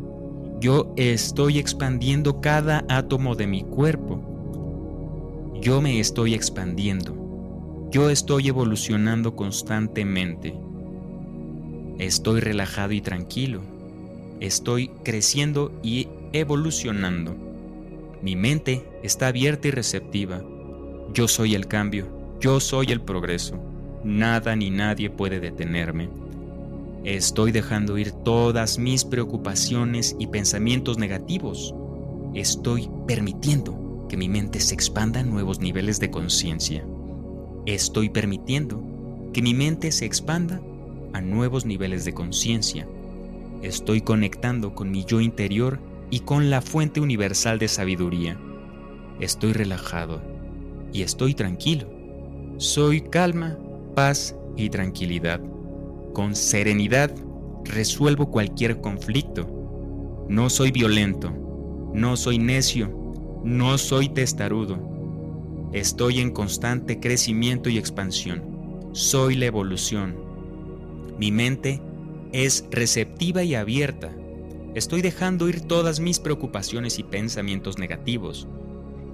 Yo estoy expandiendo cada átomo de mi cuerpo. Yo me estoy expandiendo. Yo estoy evolucionando constantemente. Estoy relajado y tranquilo. Estoy creciendo y evolucionando. Mi mente está abierta y receptiva. Yo soy el cambio. Yo soy el progreso. Nada ni nadie puede detenerme. Estoy dejando ir todas mis preocupaciones y pensamientos negativos. Estoy permitiendo que mi mente se expanda a nuevos niveles de conciencia. Estoy permitiendo que mi mente se expanda a nuevos niveles de conciencia. Estoy conectando con mi yo interior y con la fuente universal de sabiduría. Estoy relajado y estoy tranquilo. Soy calma, paz y tranquilidad. Con serenidad resuelvo cualquier conflicto. No soy violento, no soy necio, no soy testarudo. Estoy en constante crecimiento y expansión. Soy la evolución. Mi mente es receptiva y abierta. Estoy dejando ir todas mis preocupaciones y pensamientos negativos.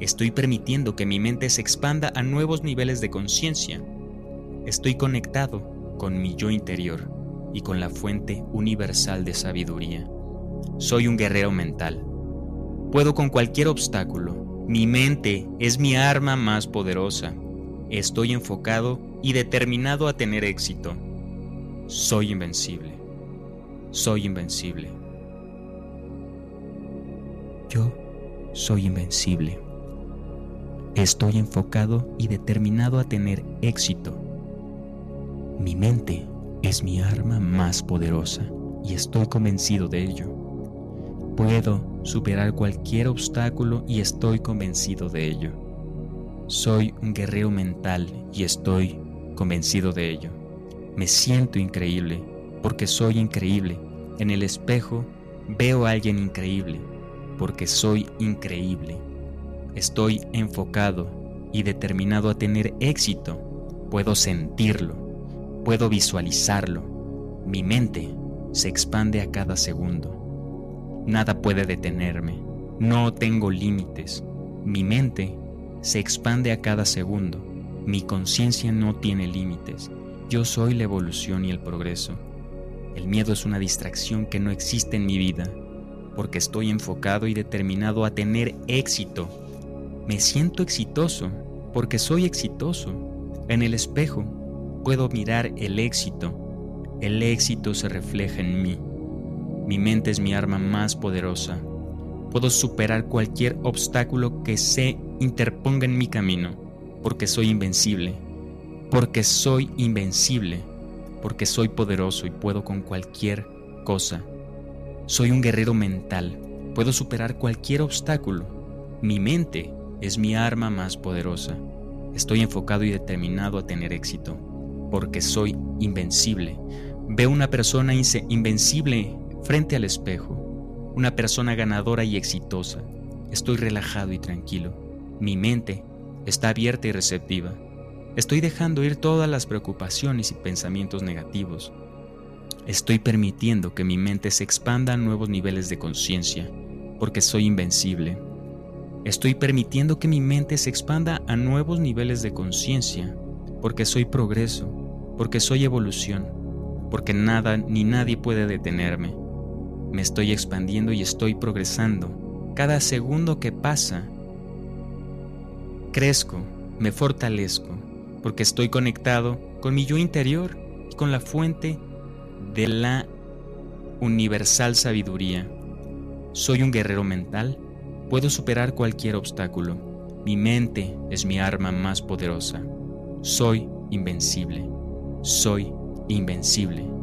Estoy permitiendo que mi mente se expanda a nuevos niveles de conciencia. Estoy conectado con mi yo interior y con la fuente universal de sabiduría. Soy un guerrero mental. Puedo con cualquier obstáculo. Mi mente es mi arma más poderosa. Estoy enfocado y determinado a tener éxito. Soy invencible. Soy invencible. Yo soy invencible. Estoy enfocado y determinado a tener éxito. Mi mente es mi arma más poderosa y estoy convencido de ello. Puedo superar cualquier obstáculo y estoy convencido de ello. Soy un guerrero mental y estoy convencido de ello. Me siento increíble porque soy increíble. En el espejo veo a alguien increíble porque soy increíble. Estoy enfocado y determinado a tener éxito. Puedo sentirlo Puedo visualizarlo. Mi mente se expande a cada segundo. Nada puede detenerme. No tengo límites. Mi mente se expande a cada segundo. Mi conciencia no tiene límites. Yo soy la evolución y el progreso. El miedo es una distracción que no existe en mi vida, porque estoy enfocado y determinado a tener éxito. Me siento exitoso, porque soy exitoso. En el espejo puedo mirar el éxito. El éxito se refleja en mí. Mi mente es mi arma más poderosa. Puedo superar cualquier obstáculo que se interponga en mi camino, porque soy invencible. Porque soy invencible. Porque soy poderoso y puedo con cualquier cosa. Soy un guerrero mental. Puedo superar cualquier obstáculo. Mi mente es mi arma más poderosa. Estoy enfocado y determinado a tener éxito porque soy invencible. Veo una persona invencible frente al espejo, una persona ganadora y exitosa. Estoy relajado y tranquilo. Mi mente está abierta y receptiva. Estoy dejando ir todas las preocupaciones y pensamientos negativos. Estoy permitiendo que mi mente se expanda a nuevos niveles de conciencia, porque soy invencible. Estoy permitiendo que mi mente se expanda a nuevos niveles de conciencia, porque soy progreso, porque soy evolución, porque nada ni nadie puede detenerme. Me estoy expandiendo y estoy progresando. Cada segundo que pasa, crezco, me fortalezco, porque estoy conectado con mi yo interior y con la fuente de la universal sabiduría. Soy un guerrero mental, puedo superar cualquier obstáculo. Mi mente es mi arma más poderosa. Soy invencible. Soy invencible.